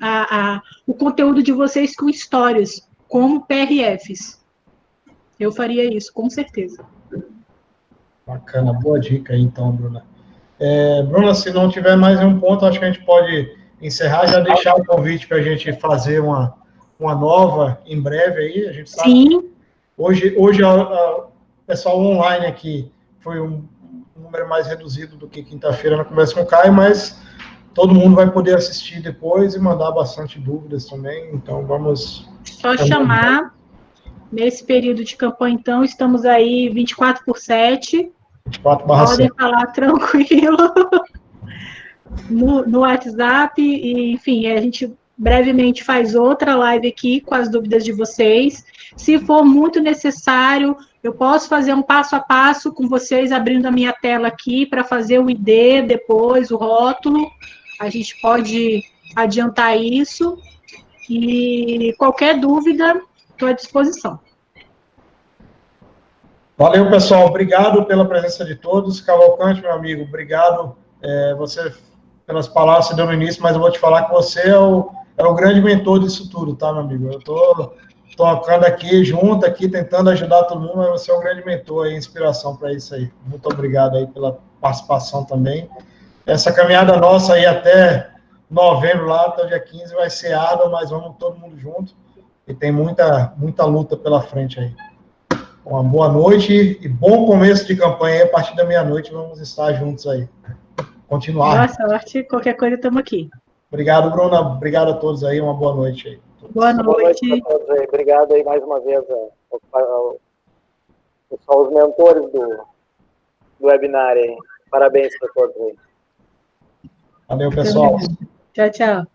a, a, o conteúdo de vocês com histórias, como PRFs. Eu faria isso, com certeza. Bacana, boa dica aí, então, Bruna. É, Bruna, se não tiver mais nenhum ponto, acho que a gente pode encerrar, já deixar o convite para a gente fazer uma, uma nova em breve aí. A gente sabe Sim. Hoje, hoje o pessoal online aqui foi um, um número mais reduzido do que quinta-feira na conversa com o Caio, mas todo mundo vai poder assistir depois e mandar bastante dúvidas também. Então vamos. Só chamar. Nesse período de campanha, então, estamos aí 24 por 7. 24 barra Podem falar [laughs] tranquilo no, no WhatsApp. E, enfim, a gente brevemente faz outra live aqui com as dúvidas de vocês. Se for muito necessário, eu posso fazer um passo a passo com vocês, abrindo a minha tela aqui para fazer o ID, depois o rótulo. A gente pode adiantar isso. E qualquer dúvida, estou à disposição. Valeu, pessoal. Obrigado pela presença de todos. Cavalcante, meu amigo, obrigado. É, você, pelas palavras que deu no início, mas eu vou te falar que você é o, é o grande mentor disso tudo, tá, meu amigo? Eu estou tocando aqui, junto aqui, tentando ajudar todo mundo, mas você é o grande mentor e inspiração para isso aí. Muito obrigado aí pela participação também. Essa caminhada nossa aí até novembro, lá até o dia 15, vai ser árdua, mas vamos todo mundo junto. E tem muita, muita luta pela frente aí. Uma boa noite e bom começo de campanha. A partir da meia-noite vamos estar juntos aí. Continuar. Boa sorte. Qualquer coisa, estamos aqui. Obrigado, Bruna. Obrigado a todos aí. Uma boa noite aí. Boa noite. Boa noite todos aí. Obrigado aí mais uma vez ao, ao, mentores do, do webinar aí. Parabéns para todos aí. Valeu, pessoal. Tchau, tchau.